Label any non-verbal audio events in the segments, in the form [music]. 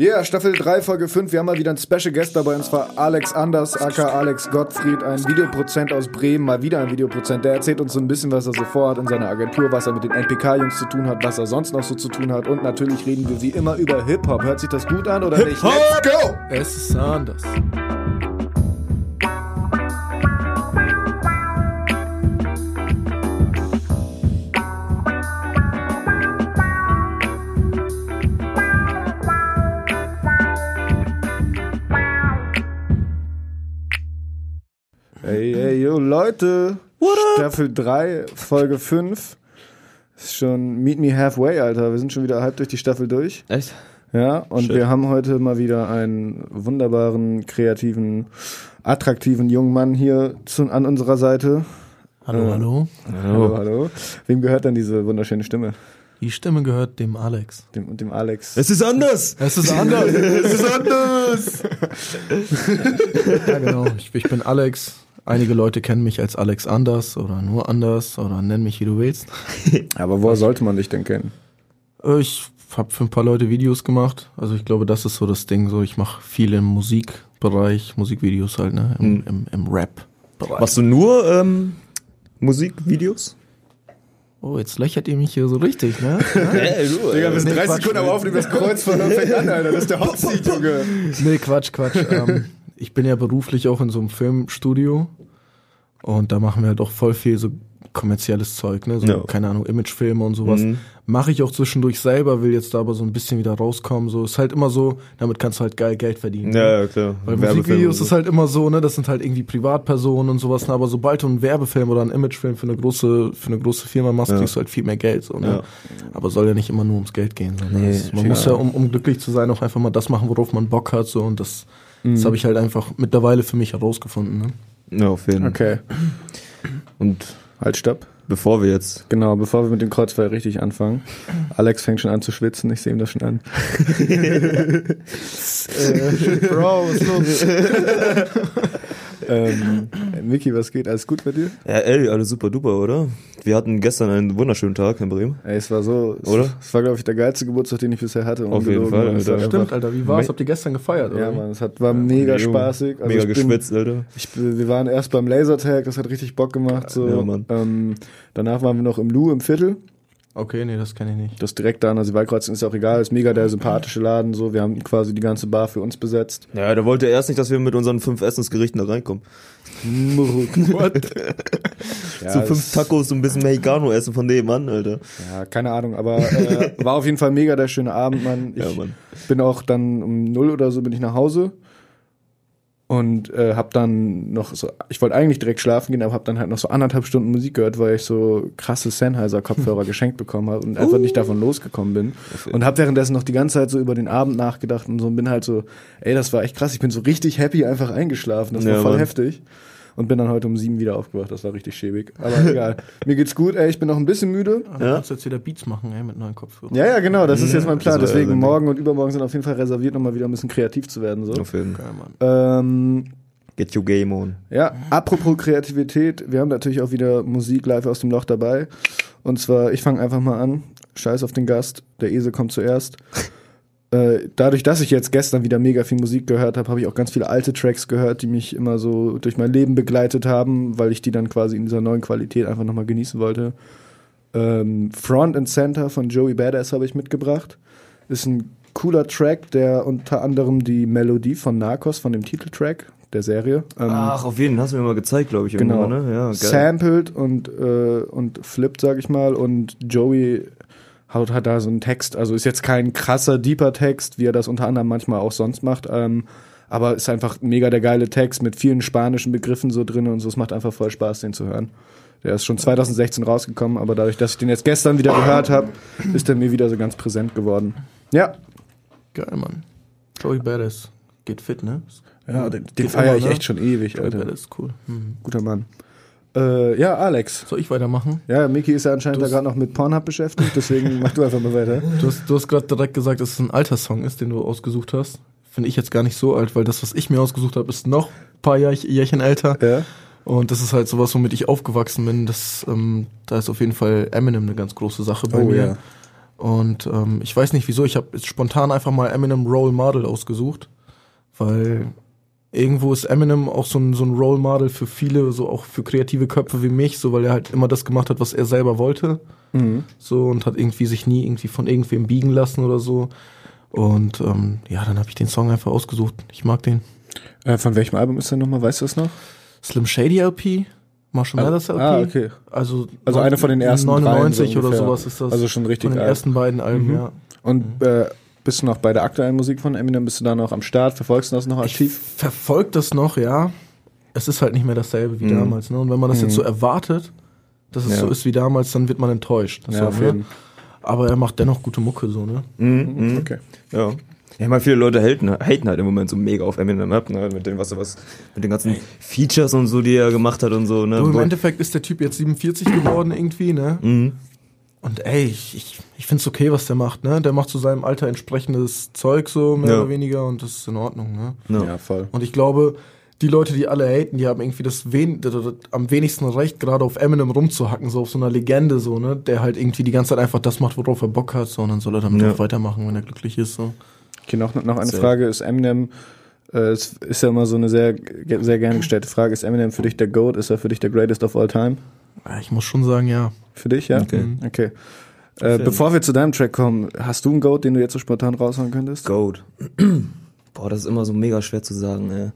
Yeah, Staffel 3, Folge 5. Wir haben mal wieder einen Special Guest dabei, und zwar Alex Anders, aka Alex Gottfried, ein Videoprozent aus Bremen, mal wieder ein Videoprozent. Der erzählt uns so ein bisschen, was er so vorhat in seiner Agentur, was er mit den NPK-Jungs zu tun hat, was er sonst noch so zu tun hat. Und natürlich reden wir wie immer über Hip-Hop. Hört sich das gut an oder nicht? Let's go! Es ist anders. Hey, hey, yo, Leute. Staffel 3, Folge 5. Ist schon Meet Me Halfway, Alter. Wir sind schon wieder halb durch die Staffel durch. Echt? Ja, und Shit. wir haben heute mal wieder einen wunderbaren, kreativen, attraktiven jungen Mann hier zu, an unserer Seite. Hallo, Äh, hallo. Hallo, hallo. Wem gehört denn diese wunderschöne Stimme? Die Stimme gehört dem Alex. Dem, dem Alex. Es ist anders! Es ist anders. [laughs] Es ist anders! [laughs] ja, genau. Ich, ich bin Alex. Einige Leute kennen mich als Alex Anders oder nur Anders oder nenn mich wie du willst. [laughs] Aber woher sollte man dich denn kennen? Äh, Ich habe für ein paar Leute Videos gemacht. Also ich glaube, das ist so das Ding. So, ich mache viel im Musikbereich, Musikvideos halt, ne? Im, Mhm. im, im Rap-Bereich. Machst du nur ähm, Musikvideos? Oh, jetzt löchert ihr mich hier so richtig, ne? [laughs] Hey, du, Digga, wir sind Nee, 30 Quatsch. Sekunden am Aufnehmen, das Kreuz von fängt an, Alter. Das ist der [laughs] Hauptsieg, Junge. nee, Quatsch, Quatsch. ähm, ich bin ja beruflich auch in so einem Filmstudio und da machen wir halt auch voll viel so kommerzielles Zeug, ne? So, Ja. keine Ahnung, Imagefilme und sowas. Mhm. Mache ich auch zwischendurch selber, will jetzt da aber so ein bisschen wieder rauskommen. So ist halt immer so, damit kannst du halt geil Geld verdienen. ne? Ja, ja, klar. Weil Musikvideos und ist halt immer so, ne, das sind halt irgendwie Privatpersonen und sowas, ne, aber sobald du einen Werbefilm oder einen Imagefilm für eine große, für eine große Firma machst, Ja. kriegst du halt viel mehr Geld, so, ne. Ja. Aber soll ja nicht immer nur ums Geld gehen, so, ne? Nee, man muss ja, um, um glücklich zu sein, auch einfach mal das machen, worauf man Bock hat, so, und das, Mhm. das habe ich halt einfach mittlerweile für mich herausgefunden, ne. Ja, auf jeden Fall. Okay, Und halt, stopp. bevor wir jetzt. Genau, bevor wir mit dem Kreuzfeuer richtig anfangen. Alex fängt schon an zu schwitzen, ich sehe ihm das schon an. [laughs] äh, Bro, was ist los? [laughs] ähm, Micky, was geht? Alles gut bei dir? Ja, ey, alles super duper, oder? Wir hatten gestern einen wunderschönen Tag in Bremen. Ey, es war so, Oder? Es war, glaube ich, der geilste Geburtstag, den ich bisher hatte. Auf jeden. Fall, Alter. Stimmt, Alter, wie war's? Habt ihr gestern gefeiert, oder? Ja? Mann, es hat, war mega Junge, spaßig. Also Mega ich bin- geschwitzt, Alter. Ich, wir waren erst beim Lasertag, das hat richtig Bock gemacht. So. Ja, Mann. Ähm, danach waren wir noch im Lu im Viertel. Okay, nee, das kenne ich nicht. Das direkt da an der Sivalkreuzung ist auch egal, ist mega der sympathische Laden. So, wir haben quasi die ganze Bar für uns besetzt. Ja, da wollte er erst nicht, dass wir mit unseren fünf Essensgerichten da reinkommen. [laughs] What? [laughs] ja, so fünf Tacos und ein bisschen Mexicano essen von dem Mann, Alter. Ja, keine Ahnung, aber äh, war auf jeden Fall mega der schöne Abend, Mann. Ich Ja, Mann. bin auch dann um null oder so bin ich nach Hause und äh, hab dann noch so, ich wollte eigentlich direkt schlafen gehen, aber hab dann halt noch so anderthalb Stunden Musik gehört, weil ich so krasse Sennheiser Kopfhörer [laughs] geschenkt bekommen habe und einfach nicht davon losgekommen bin und hab währenddessen noch die ganze Zeit so über den Abend nachgedacht und so und bin halt so, ey, das war echt krass, ich bin so richtig happy einfach eingeschlafen, das war Ja, voll Mann. heftig. Und bin dann heute um sieben wieder aufgewacht. Das war richtig schäbig. Aber [laughs] egal. Mir geht's gut, ey. Ich bin noch ein bisschen müde. Du Ja? kannst jetzt wieder Beats machen, ey, mit neuen Kopfhörern. Ja, ja, genau, das ist jetzt mein Plan. Also, Deswegen morgen und übermorgen sind auf jeden Fall reserviert, um mal wieder ein bisschen kreativ zu werden. So. Auf jeden Fall. Ähm, Get your game on. ja, apropos Kreativität, wir haben natürlich auch wieder Musik live aus dem Loch dabei. Und zwar, ich fange einfach mal an. Scheiß auf den Gast, der Esel kommt zuerst. Äh, dadurch, dass ich jetzt gestern wieder mega viel Musik gehört habe, habe ich auch ganz viele alte Tracks gehört, die mich immer so durch mein Leben begleitet haben, weil ich die dann quasi in dieser neuen Qualität einfach nochmal genießen wollte. Ähm, Front and Center von Joey Badass habe ich mitgebracht. Ist ein cooler Track, der unter anderem die Melodie von Narcos, von dem Titeltrack der Serie, ähm, Ach, auf jeden, hast du mir mal gezeigt, glaube ich, genau, ne? Ja, geil. sampled und, äh, und flippt, sag ich mal. Und Joey haut hat da so einen Text, also ist jetzt kein krasser, deeper Text, wie er das unter anderem manchmal auch sonst macht, ähm, aber ist einfach mega der geile Text mit vielen spanischen Begriffen so drin und so. Es macht einfach voll Spaß, den zu hören. Der ist schon 2016 rausgekommen, aber dadurch, dass ich den jetzt gestern wieder gehört habe, ist er mir wieder so ganz präsent geworden. Ja, Geil, Mann. Joey Badass. Geht fit, ne? ja den, den feiere ich ne? echt schon ewig, Joey Alter. Badass ist cool. Mhm. Guter Mann. Äh, ja, Alex. Soll ich weitermachen? Ja, Miki ist ja anscheinend da gerade noch mit Pornhub beschäftigt, deswegen mach du einfach mal weiter. [laughs] Du hast, du hast gerade direkt gesagt, dass es ein alter Song ist, den du ausgesucht hast. Finde ich jetzt gar nicht so alt, weil das, was ich mir ausgesucht habe, ist noch ein paar Jahr, Jährchen älter. Ja. Und das ist halt sowas, womit ich aufgewachsen bin. Das, ähm, da ist auf jeden Fall Eminem eine ganz große Sache bei Oh, mir. ja. Und ähm, ich weiß nicht wieso, ich habe spontan einfach mal Eminem Role Model ausgesucht, weil irgendwo ist Eminem auch so ein, so ein Role Model für viele, so auch für kreative Köpfe wie mich, so weil er halt immer das gemacht hat, was er selber wollte. Mhm. So und hat irgendwie sich nie irgendwie von irgendwem biegen lassen oder so. Und ähm, ja, dann habe ich den Song einfach ausgesucht. Ich mag den. Äh, von welchem Album ist der nochmal? Weißt du das noch? Slim Shady LP, Marshall Mathers LP. Ah, okay. Also, Also eine von den ersten 99 dreien so oder sowas ist das. Also schon richtig von den alt. ersten beiden Alben, Mhm. ja. Und äh, bist du noch bei der aktuellen Musik von Eminem? Bist du da noch am Start? Verfolgst du das noch Ich aktiv? verfolge das noch, ja. Es ist halt nicht mehr dasselbe wie Mhm. damals. Ne? Und wenn man das jetzt so erwartet, dass es Ja. so ist wie damals, dann wird man enttäuscht. Das Ja, auf ne? jeden. Aber er macht dennoch gute Mucke, so, ne? Mhm, mhm. Okay. Ja. Ja, ich meine, viele Leute haten, haten halt im Moment so mega auf Eminem ab, ne? Mit dem, was er was, mit den ganzen Features und so, die er gemacht hat und so, ne? Du, im Endeffekt ist der Typ jetzt 47 geworden irgendwie, ne? Mhm. Und ey, ich, ich, ich find's okay, was der macht, ne? Der macht zu seinem Alter entsprechendes Zeug so, mehr Ja. oder weniger, und das ist in Ordnung, ne? Ja. Ja, voll. Und ich glaube, die Leute, die alle haten, die haben irgendwie das wen das- das am wenigsten Recht, gerade auf Eminem rumzuhacken, so auf so einer Legende, so, ne? Der halt irgendwie die ganze Zeit einfach das macht, worauf er Bock hat, so, und dann soll er damit Ja. auch weitermachen, wenn er glücklich ist, so. Okay, noch, noch eine Safe. Frage. Ist Eminem, äh, es ist ja immer so eine sehr, sehr gerne gestellte Frage. Ist Eminem für dich der GOAT? Ist er für dich der Greatest of all time? Ich muss schon sagen, ja. Für dich, ja? Okay. Okay. Äh, bevor wir zu deinem Track kommen, hast du einen GOAT, den du jetzt so spontan raushauen könntest? Goat. [clears throat] Boah, das ist immer so mega schwer zu sagen, ey.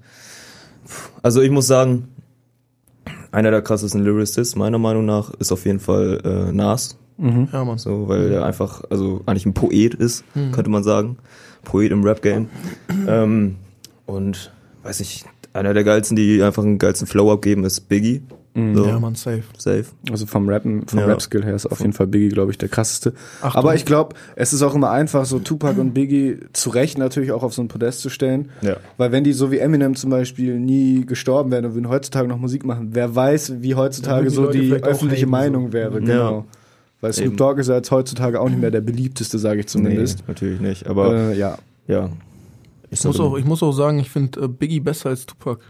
Also ich muss sagen, einer der krassesten Lyricists, meiner Meinung nach, ist auf jeden Fall äh, Nas. Ja, Mann. So, weil der einfach, also eigentlich ein Poet ist, könnte man sagen. Poet im Rap-Game. [clears throat] ähm, und weiß ich, einer der geilsten, die einfach einen geilsten Flow abgeben, ist Biggie. So, Ja, Mann, safe. safe. Also vom Rappen, vom Ja. Rap-Skill her ist auf jeden Fall Biggie, glaube ich, der krasseste. Achtung. Aber ich glaube, es ist auch immer einfach, so Tupac und Biggie zu Recht natürlich auch auf so ein Podest zu stellen. Ja. Weil wenn die so wie Eminem zum Beispiel nie gestorben wären und würden heutzutage noch Musik machen, wer weiß, wie Ja, heutzutage die so die auch öffentliche Meinung so. wäre, Ja. genau. Weil Snoop. Dogg ist ja jetzt heutzutage auch nicht mehr der beliebteste, sage ich zumindest. Nee, natürlich nicht. Aber Äh, ja. ja. Ich muss, auch, ich muss auch sagen, ich finde äh, Biggie besser als Tupac.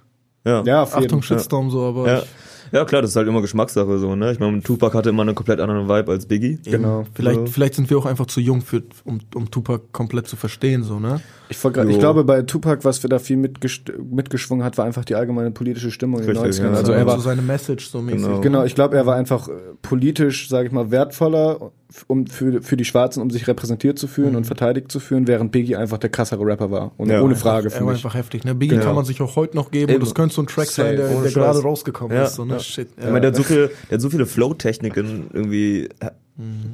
ja. Ja, auf jeden Achtung. Shitstorm, so, aber Ja. ich, ja, klar, das ist halt immer Geschmackssache so, ne? Ich meine, Tupac hatte immer einen komplett anderen Vibe als Biggie. Genau. vielleicht, So. vielleicht sind wir auch einfach zu jung, für, um, um Tupac komplett zu verstehen, so, ne? Ich, grad- ich glaube, bei Tupac, was wir da viel mitgeschwungen hat, war einfach die allgemeine politische Stimmung in den Richtig, 90ern. ja. Also so er war so seine Message so mäßig. Genau. Genau, ich glaube, er war einfach äh, politisch, sage ich mal, wertvoller um für, für die Schwarzen, um sich repräsentiert zu fühlen und verteidigt zu fühlen, während Biggie einfach der krassere Rapper war. Und Ja. ohne Frage Er für war mich. einfach heftig, ne? Biggie Genau. kann man sich auch heute noch geben Eben. und das könnte so ein Track sein, der, Safe, der gerade rausgekommen Ja, ist, so, ne? Ja. Shit. Ich meine, der hat so viele, der hat so viele Flow-Techniken irgendwie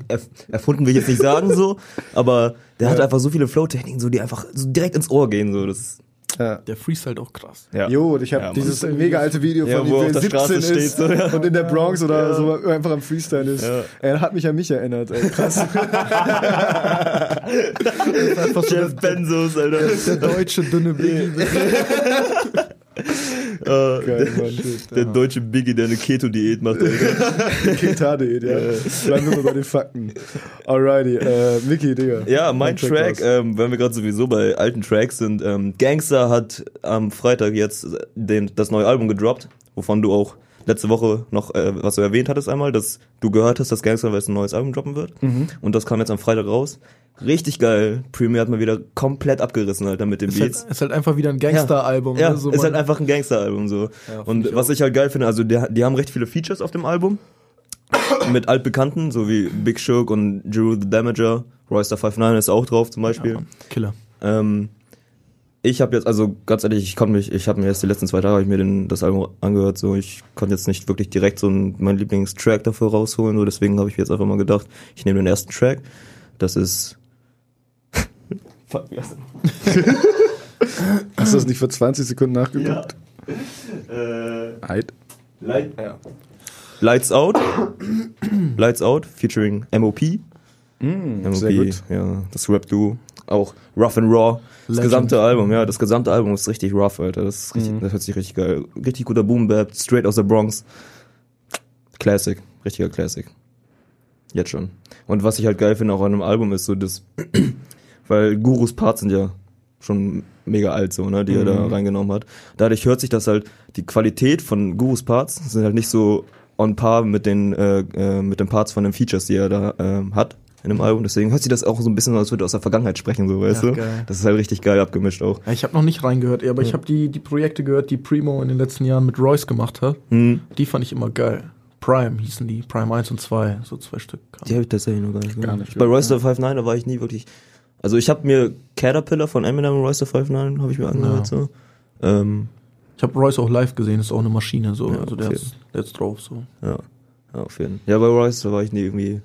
erf erfunden, will ich jetzt nicht sagen so, aber der hat Ja. einfach so viele Flow-Techniken, so die einfach so direkt ins Ohr gehen, so das. Ja. Der Freestyle auch krass. Ja. Jo, und ich habe Ja, dieses mega alte Video Ja, von wo ihm, er wie auf er der Straße 17 ist steht, so, ja. und in der Bronx oder Ja. so einfach am Freestyle ist. Ja. Er hat mich an mich erinnert, ey, krass. [laughs] Jeff Benzos, Alter. der deutsche dünne Biggie. [laughs] Äh, Geil, der, der deutsche Biggie, der eine Keto-Diät macht. [laughs] Ketar.de, ja. Bleiben wir mal bei den Fakten. Alrighty, äh, Mickey, Digga. Ja, mein Track, raus. ähm, wenn wir gerade sowieso bei alten Tracks sind, ähm, Gangster hat am Freitag jetzt den, das neue Album gedroppt, wovon du auch letzte Woche noch, äh, was du erwähnt hattest einmal, dass du gehört hast, dass Gangster jetzt ein neues Album droppen wird. Mhm. Und das kam jetzt am Freitag raus. Richtig geil. Premier hat mal wieder komplett abgerissen, Alter, mit den Ist Beats. halt, ist halt einfach wieder ein Gangster-Album. Ja, ne? so ist halt einfach ein Gangster-Album so. Ja, und was auch. ich halt geil finde, also die, die haben recht viele Features auf dem Album. mit altbekannten, so wie Big Shook und Drew the Damager. Royster 59 ist auch drauf zum Beispiel. Ja. Killer. Ähm, ich habe jetzt, also ganz ehrlich, ich konnte mich, ich habe mir erst die letzten zwei Tage ich mir den, das Album angehört, so ich konnte jetzt nicht wirklich direkt so einen, meinen Lieblingstrack dafür rausholen, so deswegen habe ich mir jetzt einfach mal gedacht, ich nehme den ersten Track. Das ist Fuck, wie heißt Hast du das nicht vor 20 Sekunden nachgeguckt? der? Äh, Eid. Light, Lights Out. Lights Out featuring MOP. MOP, sehr gut. ja, das Rap-Duo. Auch Rough and Raw. Das Legend. gesamte Album, ja, das gesamte Album ist richtig rough, Alter. Das, ist richtig, das hört sich richtig geil. Richtig guter Boom-Bap, straight aus der Bronx. Classic, richtiger Classic. Jetzt schon. Und was ich halt geil finde auch an einem Album ist so das, [clears throat] weil Gurus Parts sind ja schon mega alt so, ne, die er da reingenommen hat. Dadurch hört sich das halt, die Qualität von Gurus Parts sind halt nicht so on par mit den, äh, äh, mit den Parts von den Features, die er da ähm, hat in dem Album. Deswegen hört sich das auch so ein bisschen so, als würde er aus der Vergangenheit sprechen, so weißt Ja, du? geil. Das ist halt richtig geil abgemischt auch. Ja, ich habe noch nicht reingehört, aber ich habe die, die Projekte gehört, die Primo in den letzten Jahren mit Royce gemacht hat. Hm. Die fand ich immer geil. Prime hießen die, Prime 1 und 2, so zwei Stück. Die habe ich tatsächlich noch gar nicht. Gar nicht Bei gehört, Royster 59, da war ich nie wirklich. Also ich habe mir Caterpillar von Eminem und Royster 59 habe ich mir angehört so. Ähm, Ich habe Royce auch live gesehen, ist auch eine Maschine so, Ja, also der ist, der ist drauf so. ja, ja, auf jeden Fall. Ja, bei Royce da war ich nie irgendwie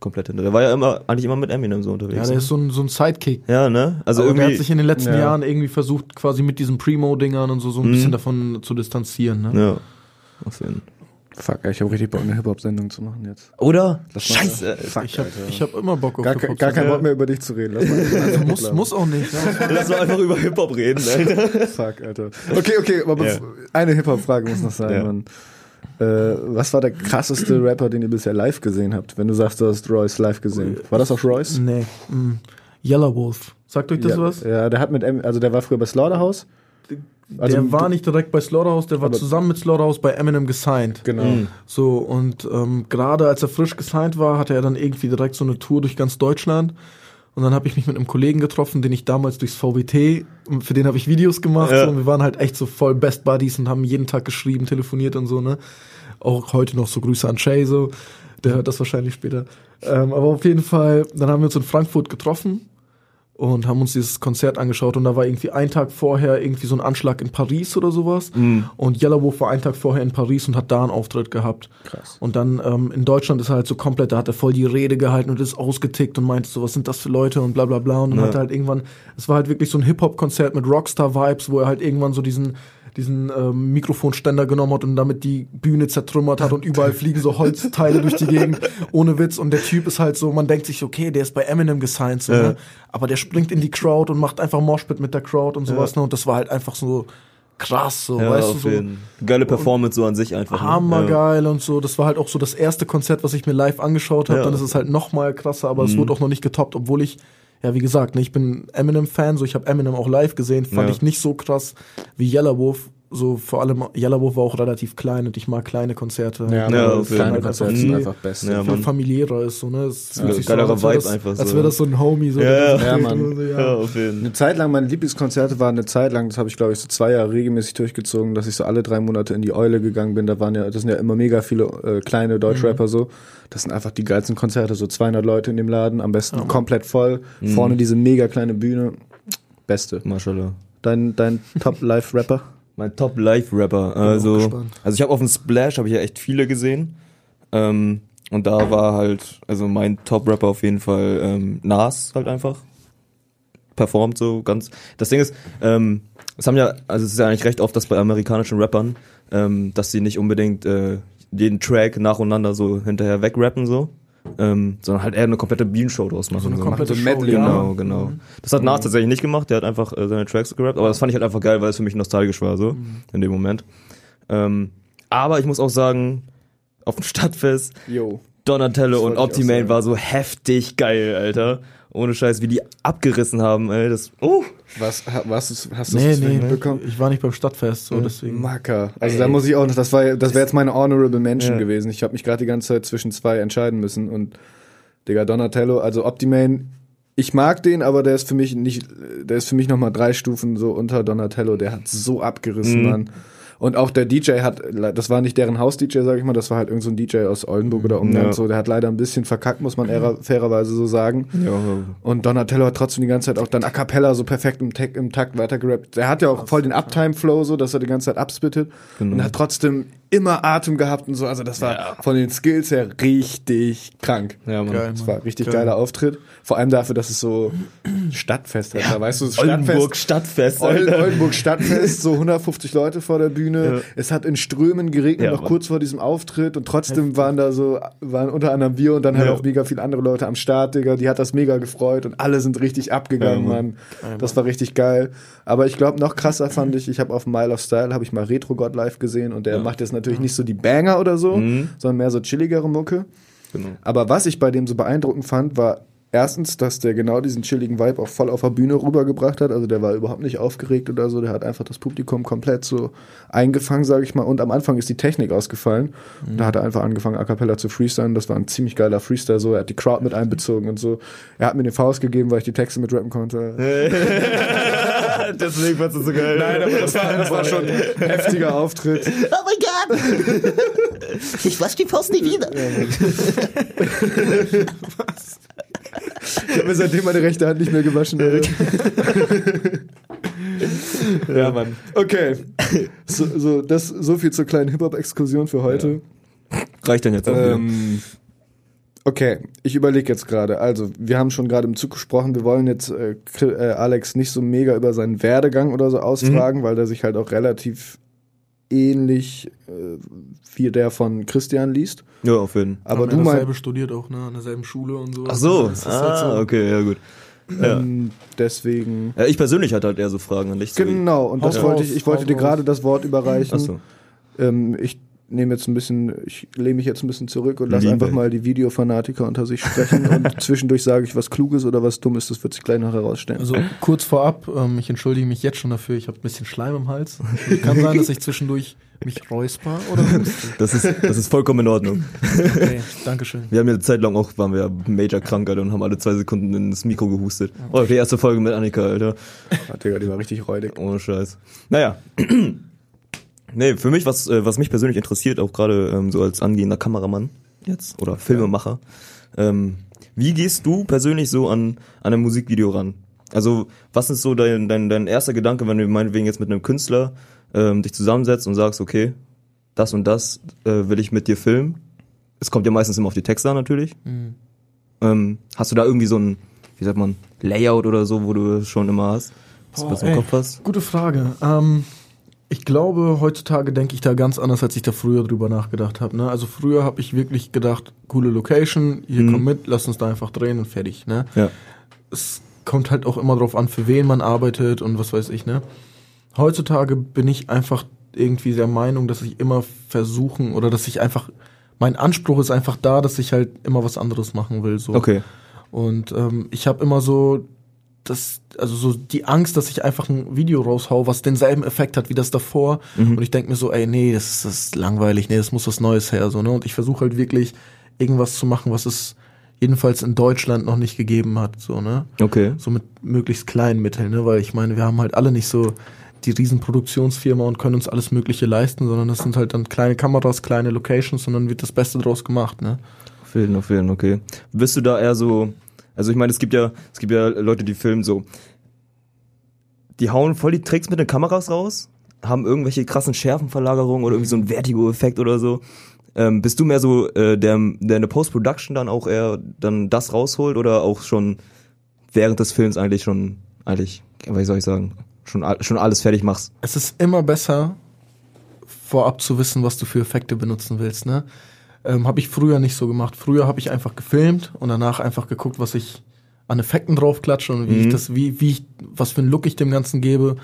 komplett hinter. Der war ja immer eigentlich immer mit Eminem so unterwegs. Ja, der ist so ein, so ein Sidekick. ja, ne? Also aber der hat irgendwie sich in den letzten Ja. Jahren irgendwie versucht, quasi mit diesen Primo-Dingern und so, so ein Mhm. bisschen davon zu distanzieren. Ne? ja. Auf jeden Fall. Fuck, ey, ich habe richtig Bock, eine Hip-Hop-Sendung zu machen jetzt. Oder? Lass mal- Scheiße. Fuck, Ich habe Alter. ich hab immer Bock auf gar, Hip-Hop gar keinen. Bock mehr über dich zu reden. Lass mal [laughs] Also muss, muss auch nicht. Ne? [laughs] Lass mal einfach über Hip-Hop reden, [laughs] Alter. Fuck, Alter. Okay, okay, aber bev- eine Hip-Hop-Frage muss noch sein, Ja. Äh, was war der krasseste Rapper, den ihr bisher live gesehen habt? Wenn du sagst, du hast Royce live gesehen. War das auch Royce? Nee. Mm. Yellow Wolf. Sagt euch das ja, was? Ja, der hat mit, M also der war früher bei Slaughterhouse. Also der war nicht direkt bei Slaughterhouse, der war zusammen mit Slaughterhouse bei Eminem gesigned. Genau. Mhm. So, und ähm, gerade als er frisch gesigned war, hatte er dann irgendwie direkt so eine Tour durch ganz Deutschland. Und dann habe ich mich mit einem Kollegen getroffen, den ich damals durchs VWT, für den habe ich Videos gemacht. Ja. So, und wir waren halt echt so voll Best Buddies und haben jeden Tag geschrieben, telefoniert und so, ne? Auch heute noch so Grüße an Shay, so. Der hört das wahrscheinlich später. Ähm, aber auf jeden Fall, dann haben wir uns in Frankfurt getroffen und haben uns dieses Konzert angeschaut und da war irgendwie ein Tag vorher irgendwie so ein Anschlag in Paris oder sowas Mhm. und Yellowwolf war einen Tag vorher in Paris und hat da einen Auftritt gehabt. Krass. Und dann ähm, in Deutschland ist er halt so komplett, da hat er voll die Rede gehalten und ist ausgetickt und meinte so, was sind das für Leute und bla bla bla und dann Ja. hat er halt irgendwann, es war halt wirklich so ein Hip-Hop-Konzert mit Rockstar-Vibes, wo er halt irgendwann so diesen diesen ähm, Mikrofonständer genommen hat und damit die Bühne zertrümmert hat und überall fliegen so Holzteile durch die Gegend, ohne Witz. Und der Typ ist halt so, man denkt sich, okay, der ist bei Eminem gesigned, so, Ja. ne? aber der springt in die Crowd und macht einfach Moshpit mit der Crowd und sowas. Ne? Und das war halt einfach so krass, so, Ja, weißt du, so jeden. Geile Performance so an sich einfach. ne? hammergeil und so. Das war halt auch so das erste Konzert, was ich mir live angeschaut habe. Ja. Dann ist es halt noch mal krasser, aber es Mhm. wurde auch noch nicht getoppt, obwohl ich, ja wie gesagt, ne, ich bin Eminem-Fan, so ich habe Eminem auch live gesehen, fand Ja. ich nicht so krass wie Yellowwolf. So vor allem Yellowwolf war auch relativ klein und ich mag kleine Konzerte. Ja, Ja, auf kleine jeden Konzerte sind Mhm. einfach best. Ja, viel Mann. familiärer ist so, ne? Es Ja, sich geilerer als wär Vibe das, einfach Als so. wäre das so ein Homie, so. Ja, ja, Mann. so, Ja, auf jeden Fall. Eine Zeit lang, meine Lieblingskonzerte waren eine Zeit lang, das habe ich glaube ich so zwei Jahre regelmäßig durchgezogen, dass ich so alle drei Monate in die Eule gegangen bin. Da waren ja, das sind ja immer mega viele äh, kleine Deutschrapper so. Das sind einfach die geilsten Konzerte, so 200 Leute in dem Laden, am besten Ja. komplett voll. Vorne diese mega kleine Bühne. Beste. Mashallah. Dein, dein [laughs] Top-Live-Rapper? Mein Top Live Rapper. Also, also ich habe auf dem Splash habe ich ja echt viele gesehen. Ähm, und da war halt, also mein Top Rapper auf jeden Fall ähm, Nas halt einfach performt so ganz. Das Ding ist, ähm, es haben ja, also es ist ja eigentlich recht oft, dass bei amerikanischen Rappern, ähm, dass sie nicht unbedingt äh, jeden Track nacheinander so hinterher wegrappen so, ähm, sondern halt eher eine komplette Beanshow draus machen. So eine so. komplette so Show, Medley, ja. Genau, genau. Das hat Nas tatsächlich nicht gemacht, der hat einfach äh, seine Tracks gerappt, aber das fand ich halt einfach geil, weil es für mich nostalgisch war, so, in dem Moment. Ähm, aber ich muss auch sagen, auf dem Stadtfest, Yo. Donatello und Optimane war so heftig geil, Alter. Ohne Scheiß, wie die abgerissen haben, ey, das, oh, Was, was, hast du Nee, das nee, mitbekommen? ich war nicht beim Stadtfest, so deswegen. Macker. Also da muss ich auch noch, das war, das wäre jetzt meine Honorable Mention Ja. gewesen. Ich habe mich gerade die ganze Zeit zwischen zwei entscheiden müssen und Digga, Donatello, also Optimane, ich mag den, aber der ist für mich nicht, der ist für mich nochmal drei Stufen so unter Donatello, der hat so abgerissen, Mhm. Mann. Und auch der DJ hat, das war nicht deren Haus-DJ, sag ich mal, das war halt irgend so ein DJ aus Oldenburg oder Umland, Ja. so, der hat leider ein bisschen verkackt, muss man eher, fairerweise so sagen. ja, Und Donatello hat trotzdem die ganze Zeit auch dann a cappella so perfekt im, Takt, im Takt weitergerappt. Der hat ja auch voll den Uptime-Flow so, dass er die ganze Zeit abspittet. Genau. Und hat trotzdem immer Atem gehabt und so. Also das war von den Skills her richtig krank. ja, Mann. Geil, Das war ein richtig Geil. geiler Auftritt. Vor allem dafür, dass es so Stadtfest hat. Da weißt du, Oldenburg Stadtfest, Alter. Oldenburg Stadtfest, so [laughs] 150 Leute vor der Bühne. Ja. Es hat in Strömen geregnet, Ja, noch Mann. kurz vor diesem Auftritt und trotzdem waren da so, waren unter anderem wir und dann halt auch mega viele andere Leute am Start, Digga. Die hat das mega gefreut und alle sind richtig abgegangen, Ja, Mann. Das war richtig geil. Aber ich glaube, noch krasser fand ich, ich habe auf Mile of Style, habe ich mal Retro God live gesehen und der macht jetzt natürlich nicht so die Banger oder so, Mhm. sondern mehr so chilligere Mucke. Genau. Aber was ich bei dem so beeindruckend fand, war erstens, dass der genau diesen chilligen Vibe auch voll auf der Bühne rübergebracht hat. Also der war überhaupt nicht aufgeregt oder so. Der hat einfach das Publikum komplett so eingefangen, sage ich mal. Und am Anfang ist die Technik ausgefallen. Und da hat er einfach angefangen, A Cappella zu freestylen. Das war ein ziemlich geiler Freestyle. So, er hat die Crowd mit einbezogen und so. Er hat mir den Faust gegeben, weil ich die Texte mit rappen konnte. [laughs] [laughs] [laughs] Deswegen fandst du so geil. Nein, aber das war, das war schon ein [laughs] heftiger Auftritt. Oh mein Gott! [laughs] Ich wasch die Faust nie wieder. Ich habe seitdem meine rechte Hand nicht mehr gewaschen. Erik. Ja, Mann. Okay, so, so, das, so viel zur kleinen Hip-Hop-Exkursion für heute. Reicht denn jetzt auch wieder. Ähm, okay, ich überlege jetzt gerade. Also, wir haben schon gerade im Zug gesprochen. Wir wollen jetzt äh, äh, Alex nicht so mega über seinen Werdegang oder so ausfragen, weil der sich halt auch relativ ähnlich äh, wie der von Christian liest. Ja, auf jeden Aber Haben du ja dasselbe studiert auch, ne? An derselben Schule und so. Ach so. Das ist Ah, halt so. okay, ja gut. Ja. Ähm, deswegen. ja. Ich persönlich hatte halt eher so Fragen an dich. Genau, und das wollte ich, ich wollte dir gerade das Wort überreichen. Ach so. Ähm, ich nehme jetzt ein bisschen, ich lehne mich jetzt ein bisschen zurück und lasse einfach mal die Videofanatiker unter sich sprechen und [laughs] zwischendurch sage ich was Kluges oder was Dummes, das wird sich gleich noch herausstellen. Also kurz vorab, ähm, ich entschuldige mich jetzt schon dafür, ich habe ein bisschen Schleim im Hals. Kann sein, dass ich zwischendurch mich räusper oder huste. Das ist, das ist vollkommen in Ordnung. Okay, Dankeschön. Wir haben ja eine Zeit lang auch, waren wir major krank, Alter, und haben alle zwei Sekunden ins Mikro gehustet. Oh, die erste Folge mit Annika, Alter. Ah, Digga, die war richtig räudig. Ohne Scheiß. Naja. Nee, für mich, was, äh, was mich persönlich interessiert, auch gerade ähm, so als angehender Kameramann jetzt oder Filmemacher, ähm, wie gehst du persönlich so an, an ein Musikvideo ran? Also, was ist so dein, dein, dein erster Gedanke, wenn du meinetwegen jetzt mit einem Künstler ähm, dich zusammensetzt und sagst, okay, das und das äh, will ich mit dir filmen? Es kommt ja meistens immer auf die Texte an natürlich. Ähm, hast du da irgendwie so ein, wie sagt man, Layout oder so, wo du es schon immer hast? Was du Boah, was im ey, Kopf hast? Gute Frage. Ähm, ich glaube, heutzutage denke ich da ganz anders, als ich da früher drüber nachgedacht habe. Ne? Also früher habe ich wirklich gedacht, coole Location, hier Mhm. komm mit, lass uns da einfach drehen und fertig. Ne? Ja. es kommt halt auch immer drauf an, für wen man arbeitet und was weiß ich, ne? Heutzutage bin ich einfach irgendwie der Meinung, dass ich immer versuchen oder dass ich einfach, mein Anspruch ist einfach da, dass ich halt immer was anderes machen will, so. Okay. Und ähm, ich habe immer so das, also so die Angst, dass ich einfach ein Video raushau, was denselben Effekt hat wie das davor. Und ich denke mir so, ey, nee, das ist, das ist langweilig, nee, das muss was Neues her, so, ne? Und ich versuche halt wirklich irgendwas zu machen, was es jedenfalls in Deutschland noch nicht gegeben hat, so, ne? Okay. So mit möglichst kleinen Mitteln, ne? Weil ich meine, wir haben halt alle nicht so die riesen Produktionsfirma und können uns alles Mögliche leisten, sondern das sind halt dann kleine Kameras, kleine Locations und dann wird das Beste draus gemacht, ne? Auf jeden, auf jeden, okay. Bist du da eher so, also ich meine, es gibt ja, es gibt ja Leute, die filmen so, die hauen voll die Tricks mit den Kameras raus, haben irgendwelche krassen Schärfenverlagerungen oder irgendwie so einen Vertigo-Effekt oder so. Ähm, bist du mehr so äh, der, der in der Post-Production dann auch eher dann das rausholt oder auch schon während des Films eigentlich schon, eigentlich, wie soll ich sagen, schon, schon alles fertig machst? Es ist immer besser, vorab zu wissen, was du für Effekte benutzen willst, ne? Ähm, habe ich früher nicht so gemacht. Früher habe ich einfach gefilmt und danach einfach geguckt, was ich an Effekten draufklatsche und wie Mhm. ich das, wie, wie ich, was für einen Look ich dem Ganzen gebe.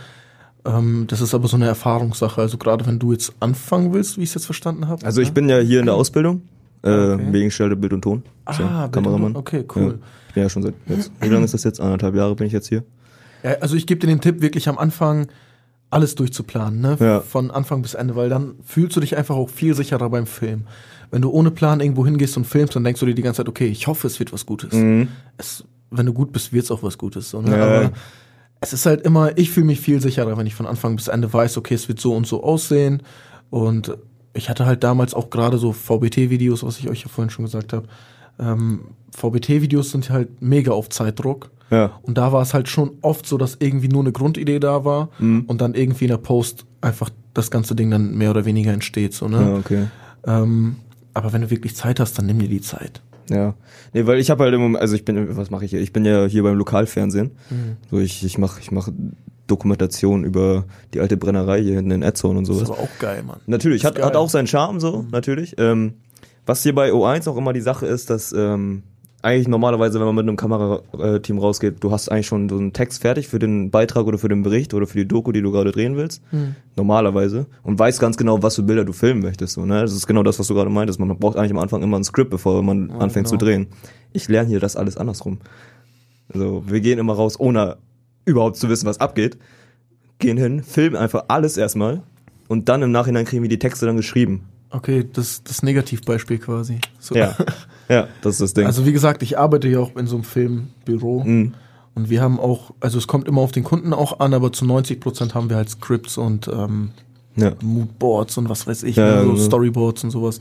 Ähm, das ist aber so eine Erfahrungssache. Also gerade wenn du jetzt anfangen willst, wie ich es jetzt verstanden habe. Also ich bin ja hier in der Ausbildung, äh, Okay. wegen Stelle Bild und Ton. Ja ah, und Kameramann. Okay, cool. Ja. Ich bin ja schon seit jetzt. Wie lange ist das jetzt? Anderthalb Jahre bin ich jetzt hier. Ja, also ich gebe dir den Tipp, wirklich am Anfang alles durchzuplanen, ne? Ja. Von Anfang bis Ende, weil dann fühlst du dich einfach auch viel sicherer beim Film. Wenn du ohne Plan irgendwo hingehst und filmst, dann denkst du dir die ganze Zeit, okay, ich hoffe, es wird was Gutes. Es, wenn du gut bist, wird es auch was Gutes. So, ne? Ja. Aber es ist halt immer, ich fühle mich viel sicherer, wenn ich von Anfang bis Ende weiß, okay, es wird so und so aussehen. Und ich hatte halt damals auch gerade so VBT-Videos, was ich euch ja vorhin schon gesagt habe. Ähm, VBT-Videos sind halt mega auf Zeitdruck. Ja. Und da war es halt schon oft so, dass irgendwie nur eine Grundidee da war Mhm. und dann irgendwie in der Post einfach das ganze Ding dann mehr oder weniger entsteht. So, Ja, ne? okay. ähm, aber wenn du wirklich Zeit hast, dann nimm dir die Zeit. Ja. Nee, weil ich habe halt im Moment, also ich bin, was mache ich hier? Ich bin ja hier beim Lokalfernsehen. Mhm. So, ich, ich mache ich mach Dokumentation über die alte Brennerei hier hinten in Edzone und Das sowas. ist aber auch geil, Mann. Natürlich, Das hat, ist hat geil. auch seinen Charme so, natürlich. Ähm, was hier bei O1 auch immer die Sache ist, dass ähm, eigentlich normalerweise, wenn man mit einem Kamerateam rausgeht, du hast eigentlich schon so einen Text fertig für den Beitrag oder für den Bericht oder für die Doku, die du gerade drehen willst. Normalerweise. Und weißt ganz genau, was für Bilder du filmen möchtest. So, ne? Das ist genau das, was du gerade meintest. Man braucht eigentlich am Anfang immer ein Skript, bevor man anfängt zu genau. drehen. Ich lerne hier das alles andersrum. Also, wir gehen immer raus, ohne überhaupt zu wissen, was abgeht. Gehen hin, filmen einfach alles erstmal. Und dann im Nachhinein kriegen wir die Texte dann geschrieben. Okay, das das Negativbeispiel quasi. So. Ja. [laughs] Ja, das ist das Ding. Also wie gesagt, ich arbeite ja auch in so einem Filmbüro Mhm. und wir haben auch, also es kommt immer auf den Kunden auch an, aber zu 90 Prozent haben wir halt Scripts und ähm, ja. Moodboards und was weiß ich, Ja, ne, so genau. Storyboards und sowas.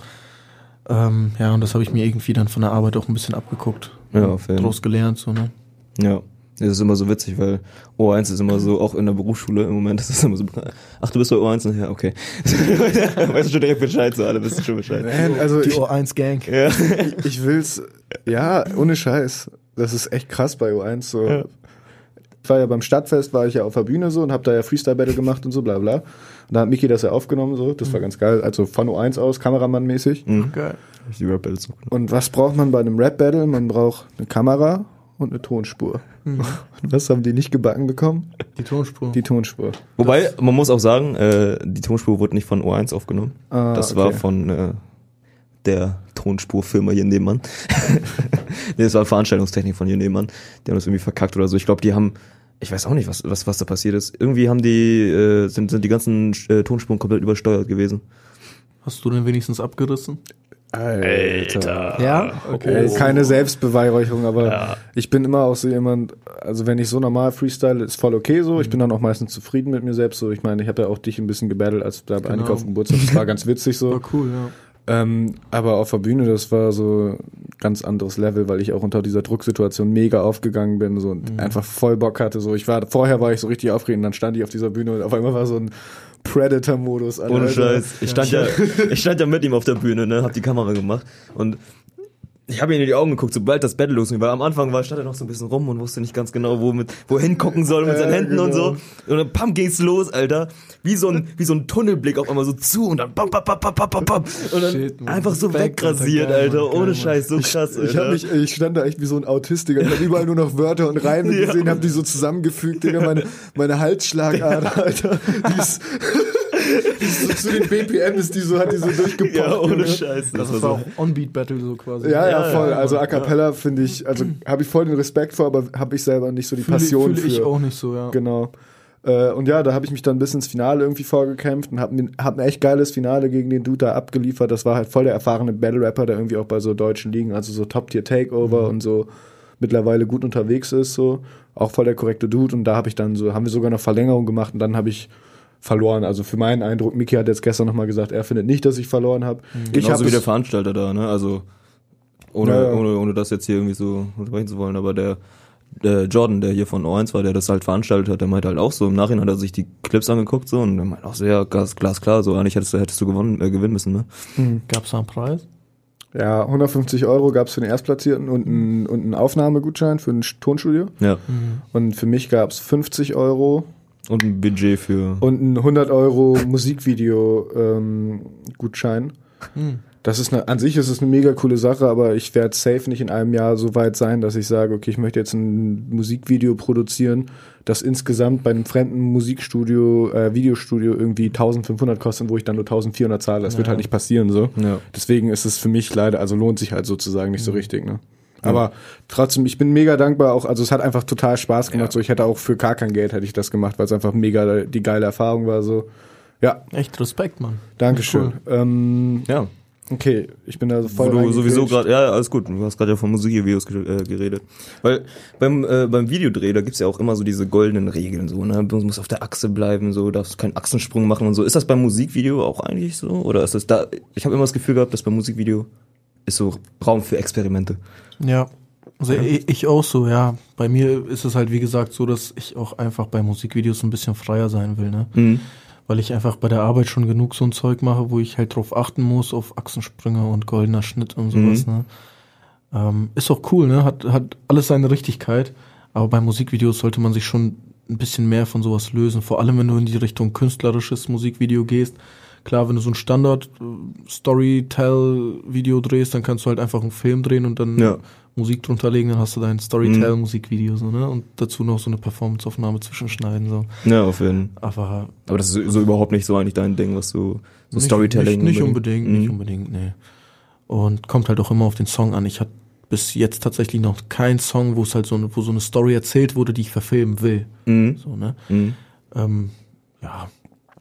Ähm, ja, und das habe ich mir irgendwie dann von der Arbeit auch ein bisschen abgeguckt. Ja, auf jeden Fall. Draus gelernt, so, ne? Ja. Das ist immer so witzig, weil O1 ist immer so, auch in der Berufsschule im Moment, das ist immer so, ach, du bist bei O1? Ja, okay. [laughs] weißt du schon direkt Bescheid, so alle wissen schon Bescheid. Man, also Die ich, O1 Gang. Ja. ich will's, ja, ohne Scheiß. Das ist echt krass bei U1 so. Ich war ja beim Stadtfest, war ich ja auf der Bühne so und hab da ja Freestyle-Battle gemacht und so, bla bla. Und da hat Miki das ja aufgenommen so, das war ganz geil. Also von U1 aus, Kameramannmäßig. Geil. Die Rap-Battles aufgenommen. Und was braucht man bei einem Rap-Battle? Man braucht eine Kamera und eine Tonspur. Und was haben die nicht gebacken bekommen? Die Tonspur. Die Tonspur. Wobei, man muss auch sagen, äh, die Tonspur wurde nicht von O1 aufgenommen. Ah, das okay. war von äh, der Tonspurfirma hier nebenan. [laughs] nee, das war Veranstaltungstechnik von hier nebenan. Die haben das irgendwie verkackt oder so. Ich glaube, die haben, ich weiß auch nicht, was, was, was da passiert ist. Irgendwie haben die, äh, sind, sind die ganzen äh, Tonspuren komplett übersteuert gewesen. Hast du denn wenigstens abgerissen? Alter. Ja? Ey, keine Selbstbeweihräucherung, aber ich bin immer auch so jemand, also wenn ich so normal freestyle, ist voll okay so. Ich bin dann auch meistens zufrieden mit mir selbst so. Ich meine, ich habe ja auch dich ein bisschen gebattelt, als da bei Genau. Annika auf dem Geburtstag. Das war ganz witzig so. War cool, ja. Ähm, aber auf der Bühne, das war so ein ganz anderes Level, weil ich auch unter dieser Drucksituation mega aufgegangen bin so, und einfach voll Bock hatte. So, ich war, vorher war ich so richtig aufgeregt und dann stand ich auf dieser Bühne und auf einmal war so ein Predator-Modus. Ohne. Scheiß. Ich stand ja, ich stand ja mit ihm auf der Bühne, ne, hab die Kamera gemacht und ich habe ihm in die Augen geguckt, sobald das Battle losging, weil am Anfang war, stand er noch so ein bisschen rum und wusste nicht ganz genau, wo mit, wohin gucken soll mit Ja, seinen Händen und genau. so. Und dann pam ging's los, Alter. Wie so ein, wie so ein Tunnelblick auf einmal so zu und dann pam, pam, pam, pam, pam, pam, pam. Und dann Shit, einfach so Respekt, wegrasiert, Alter. Geil, Alter. Mann, Ohne. Scheiß, so krass, Ich, hab Alter. mich, ich stand da echt wie so ein Autistiker. Ich habe überall nur noch Wörter und Reime [laughs] Ja. gesehen, habe die so zusammengefügt. Digga, meine, meine Halsschlagader, [laughs] Alter. Die ist, so, zu den BPM ist die so, hat die so durchgepackt. ja, ohne Junge. Scheiß. Das, war war so. auch On-Beat-Battle so quasi. Ja, ja, Ja, voll. ja, also A ja. Cappella finde ich, also habe ich voll den Respekt vor, aber habe ich selber nicht so die Fühle, Passion fühle ich für. auch nicht so, ja. Genau. Äh, und ja, da habe ich mich dann bis ins Finale irgendwie vorgekämpft und habe hab ein echt geiles Finale gegen den Dude da abgeliefert. Das war halt voll der erfahrene Battle-Rapper, der irgendwie auch bei so deutschen Ligen, also so Top-Tier-Takeover und so mittlerweile gut unterwegs ist, so. Auch voll der korrekte Dude. Und da habe ich dann so, haben wir sogar noch Verlängerung gemacht und dann habe ich verloren. Also für meinen Eindruck, Miki hat jetzt gestern nochmal gesagt, er findet nicht, dass ich verloren habe. Ich Genauso habe wie der Veranstalter da, ne? Also ohne, Ja, ja. ohne, ohne das jetzt hier irgendwie so unterbrechen zu wollen, aber der, der Jordan, der hier von O1 war, der das halt veranstaltet hat, der meinte halt auch so, im Nachhinein hat er sich die Clips angeguckt so und der meinte auch so, ja, glas, glasklar, so eigentlich hättest du, hättest du gewonnen, äh, gewinnen müssen, ne? Gab's da einen Preis? Ja, 150 Euro gab es für den Erstplatzierten und einen, und einen Aufnahmegutschein für ein Tonstudio. Ja. Und für mich gab es 50 Euro Und ein Budget für. und ein 100 Euro Musikvideo-Gutschein. Das ist eine, an sich ist es eine mega coole Sache, aber ich werde safe nicht in einem Jahr so weit sein, dass ich sage, okay, ich möchte jetzt ein Musikvideo produzieren, das insgesamt bei einem fremden Musikstudio, äh, Videostudio irgendwie 1500 kostet, wo ich dann nur 1400 zahle. Das wird Ja. halt nicht passieren so. Ja. Deswegen ist es für mich leider, also lohnt sich halt sozusagen nicht so richtig, ne? Aber trotzdem, ich bin mega dankbar auch, also es hat einfach total Spaß gemacht, so ich hätte auch für gar kein Geld hätte ich das gemacht, weil es einfach mega die geile Erfahrung war, so. Ja, Echt Respekt, Mann. Dankeschön. Ähm, Ja. okay, ich bin da so voll Wo du sowieso gerade, ja, alles gut, du hast gerade ja von Musikvideos äh, geredet. Weil beim, äh, beim Videodreh, da gibt's ja auch immer so diese goldenen Regeln, so, ne? Du musst auf der Achse bleiben, so, darfst keinen Achsensprung machen und so. Ist das beim Musikvideo auch eigentlich so? Oder ist das da, ich habe immer das Gefühl gehabt, dass beim Musikvideo ist so Raum für Experimente. Ja. Also ich, ich auch so, ja. Bei mir ist es halt, wie gesagt, so, dass ich auch einfach bei Musikvideos ein bisschen freier sein will, ne? Mhm. Weil ich einfach bei der Arbeit schon genug so ein Zeug mache, wo ich halt drauf achten muss, auf Achsensprünge und goldener Schnitt und sowas, ne? Ähm, ist auch cool, ne? Hat, hat alles seine Richtigkeit. Aber bei Musikvideos sollte man sich schon ein bisschen mehr von sowas lösen. Vor allem, wenn du in die Richtung künstlerisches Musikvideo gehst, Klar, wenn du so ein Standard-Storytell-Video drehst, dann kannst du halt einfach einen Film drehen und dann Ja. Musik drunter legen, dann hast du dein Storytell-Musikvideo, so, ne? Und dazu noch so eine Performance-Aufnahme zwischenschneiden, so. Ja, auf jeden Fall. Aber Aber das ist so, überhaupt nicht so eigentlich dein Ding, was du so nicht, Storytelling. Nicht, nicht unbedingt, nicht Mhm. unbedingt, nee. Und kommt halt auch immer auf den Song an. Ich hatte bis jetzt tatsächlich noch keinen Song, wo es halt so eine, wo so eine Story erzählt wurde, die ich verfilmen will. Mhm. So, ne? Mhm. Ähm, ja.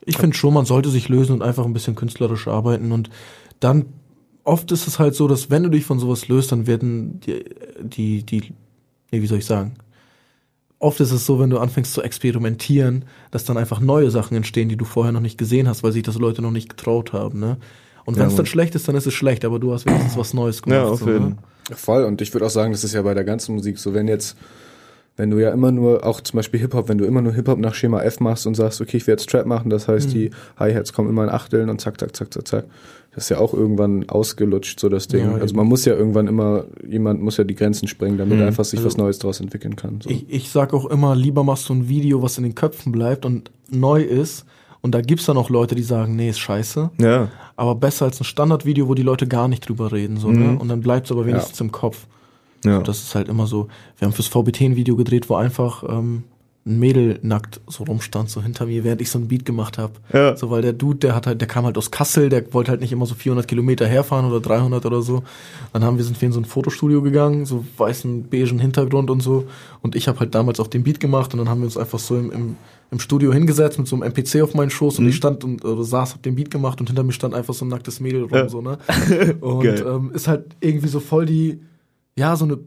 Ich finde schon, man sollte sich lösen und einfach ein bisschen künstlerisch arbeiten und dann oft ist es halt so, dass wenn du dich von sowas löst, dann werden die, die, die nee, wie soll ich sagen? Oft ist es so, wenn du anfängst zu experimentieren, dass dann einfach neue Sachen entstehen, die du vorher noch nicht gesehen hast, weil sich das Leute noch nicht getraut haben, ne? Und wenn Ja, es dann schlecht ist, dann ist es schlecht, aber du hast wenigstens was Neues gemacht. Ja, auf so, jeden ne? Voll. Und ich würde auch sagen, das ist ja bei der ganzen Musik so, wenn jetzt, wenn du ja immer nur, auch zum Beispiel Hip-Hop, wenn du immer nur Hip-Hop nach Schema F machst und sagst, okay, ich will jetzt Trap machen, das heißt, die Hi-Hats kommen immer in Achteln und zack, zack, zack, zack, zack. Das ist ja auch irgendwann ausgelutscht, so das Ding. Ja, also man muss ja irgendwann immer, jemand muss ja die Grenzen sprengen, damit Mhm. einfach sich Also- was Neues daraus entwickeln kann. So. Ich, ich sag auch immer, lieber machst du ein Video, was in den Köpfen bleibt und neu ist. Und da gibt's dann auch Leute, die sagen, nee, ist scheiße. Ja. Aber besser als ein Standardvideo, wo die Leute gar nicht drüber reden. So, ne? Mhm. Und dann bleibt's aber wenigstens im Kopf. Ja. Das ist halt immer so. Wir haben fürs VBT ein Video gedreht, wo einfach ähm, ein Mädel nackt so rumstand, so hinter mir, während ich so ein Beat gemacht habe. Ja. So, weil der Dude, der hat halt, der kam halt aus Kassel, der wollte halt nicht immer so 400 Kilometer herfahren oder 300 oder so. Dann haben wir, sind wir in so ein Fotostudio gegangen, so weißen, beigen Hintergrund und so. Und ich habe halt damals auch den Beat gemacht und dann haben wir uns einfach so im, im, im Studio hingesetzt mit so einem MPC auf meinen Schoß und ich stand und oder saß, hab den Beat gemacht und hinter mir stand einfach so ein nacktes Mädel rum, Ja. so, ne? [laughs] Und ähm, ist halt irgendwie so voll die, ja, so eine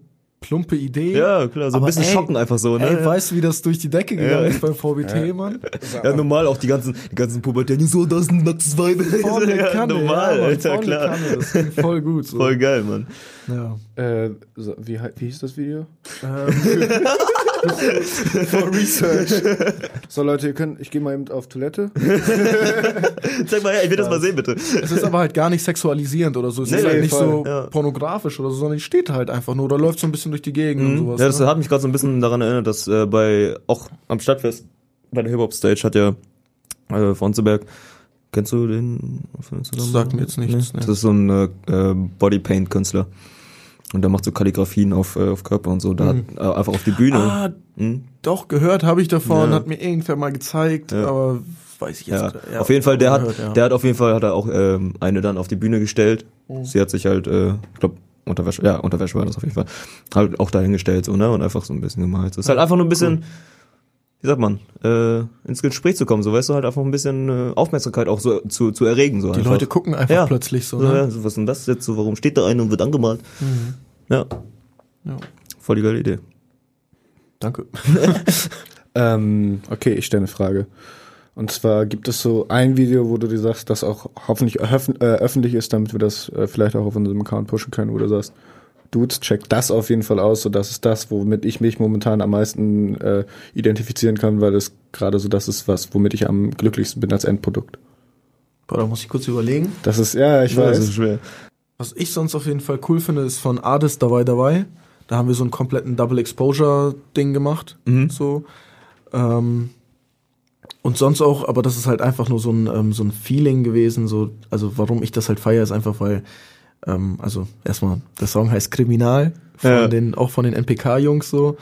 plumpe Idee. Ja, klar, so ein bisschen ey, schocken einfach so, ne? Ey, weißt du, wie das durch die Decke gegangen Ja. ist beim VBT, Mann? ja, normal auch die ganzen, die ganzen Pubertäten, so, das ist ein nacktes Weib. Ja, Kanne, normal, ja, Mann, Alter, klar. Kanne, das ging voll gut. So. Voll geil, Mann. Ja. Äh, so, wie, wie hieß das Video? Ähm, [laughs] [laughs] [laughs] For Research. so Leute, ihr könnt, ich gehe mal eben auf Toilette. [laughs] Zeig mal her, ich will das mal sehen, bitte. es ist aber halt gar nicht sexualisierend oder so. Es Nee, ist halt nee, nicht voll, so ja. pornografisch oder so, sondern die steht halt einfach nur oder läuft so ein bisschen durch die Gegend und sowas. Mhm. Ja, das ne? hat mich gerade so ein bisschen daran erinnert, dass äh, bei, auch am Stadtfest, bei der Hip-Hop-Stage hat ja äh, Fronzeberg, kennst du den? Das sagt mir jetzt nichts, Nee? ne. Das ist so ein äh, äh, Bodypaint-Künstler. Und der macht so Kalligrafien auf, äh, auf Körper und so, da Mhm. hat, äh, einfach auf die Bühne. Ah, Mhm. doch, gehört habe ich davon, Ja. hat mir irgendwer mal gezeigt, Ja. aber weiß ich jetzt Ja, gra- auf jeden Fall, der hat, gehört, ja. der hat auf jeden Fall, hat er auch ähm, eine dann auf die Bühne gestellt. Mhm. Sie hat sich halt, äh, ich glaube, Unterwäsche, ja, Unterwäsche war das auf jeden Fall, halt auch dahingestellt, so, ne, und einfach so ein bisschen gemalt. So, ist halt einfach nur ein bisschen, wie sagt man, äh, ins Gespräch zu kommen, so, weißt du, halt einfach ein bisschen äh, Aufmerksamkeit auch so zu, zu erregen, so Die einfach. Leute gucken einfach Ja. plötzlich so, ne? ja, so, was ist denn das jetzt so, warum steht da einer und wird angemalt? Ja, Ja. voll die geile Idee. Danke. [laughs] Ähm, okay, ich stelle eine Frage. Und zwar gibt es so ein Video, wo du dir sagst, das auch hoffentlich öff äh, öffentlich ist, damit wir das äh, vielleicht auch auf unserem Account pushen können, wo du sagst, Dudes, check das auf jeden Fall aus, so das ist das, womit ich mich momentan am meisten äh, identifizieren kann, weil das gerade so das ist, was, womit ich am glücklichsten bin als Endprodukt. Boah, da muss ich kurz überlegen. Das ist, ja, ich Ja, das ist weiß. schwer. Was ich sonst auf jeden Fall cool finde, ist von Ades dabei dabei. Da haben wir so einen kompletten Double Exposure Ding gemacht. Mhm. So. Ähm, und sonst auch, aber das ist halt einfach nur so ein, ähm, so ein Feeling gewesen. So, also warum ich das halt feiere, ist einfach, weil, ähm, also erstmal, der Song heißt Kriminal, von Ja. den, auch von den NPK-Jungs so.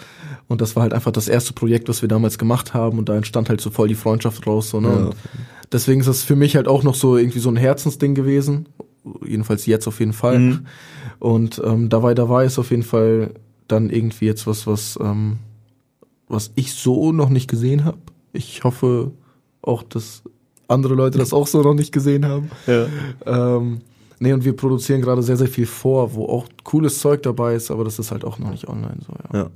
Und das war halt einfach das erste Projekt, was wir damals gemacht haben und da entstand halt so voll die Freundschaft raus. So, ne? Ja. Und deswegen ist das für mich halt auch noch so irgendwie so ein Herzensding gewesen. Jedenfalls jetzt auf jeden Fall. Mhm. Und ähm, dabei, dabei ist auf jeden Fall dann irgendwie jetzt was, was, ähm, was ich so noch nicht gesehen habe. Ich hoffe auch, dass andere Leute das auch so noch nicht gesehen haben. Ja. Ähm, nee, und wir produzieren gerade sehr, sehr viel vor, wo auch cooles Zeug dabei ist, aber das ist halt auch noch nicht online so, ja. Ja.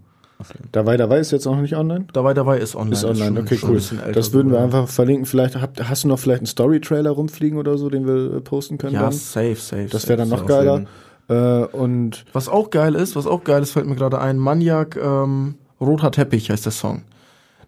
Dabei, dabei ist jetzt auch noch nicht online? Dabei, dabei ist online. Ist online, schon- okay, schon cool. Das würden wir einfach verlinken. Vielleicht habt, hast du noch vielleicht einen Story-Trailer rumfliegen oder so, den wir äh, posten können Ja, dann? safe, safe. Das wäre dann noch geiler. Äh, und Was auch geil ist, was auch geil ist, fällt mir gerade ein, Maniac, ähm, Roter Teppich heißt der Song.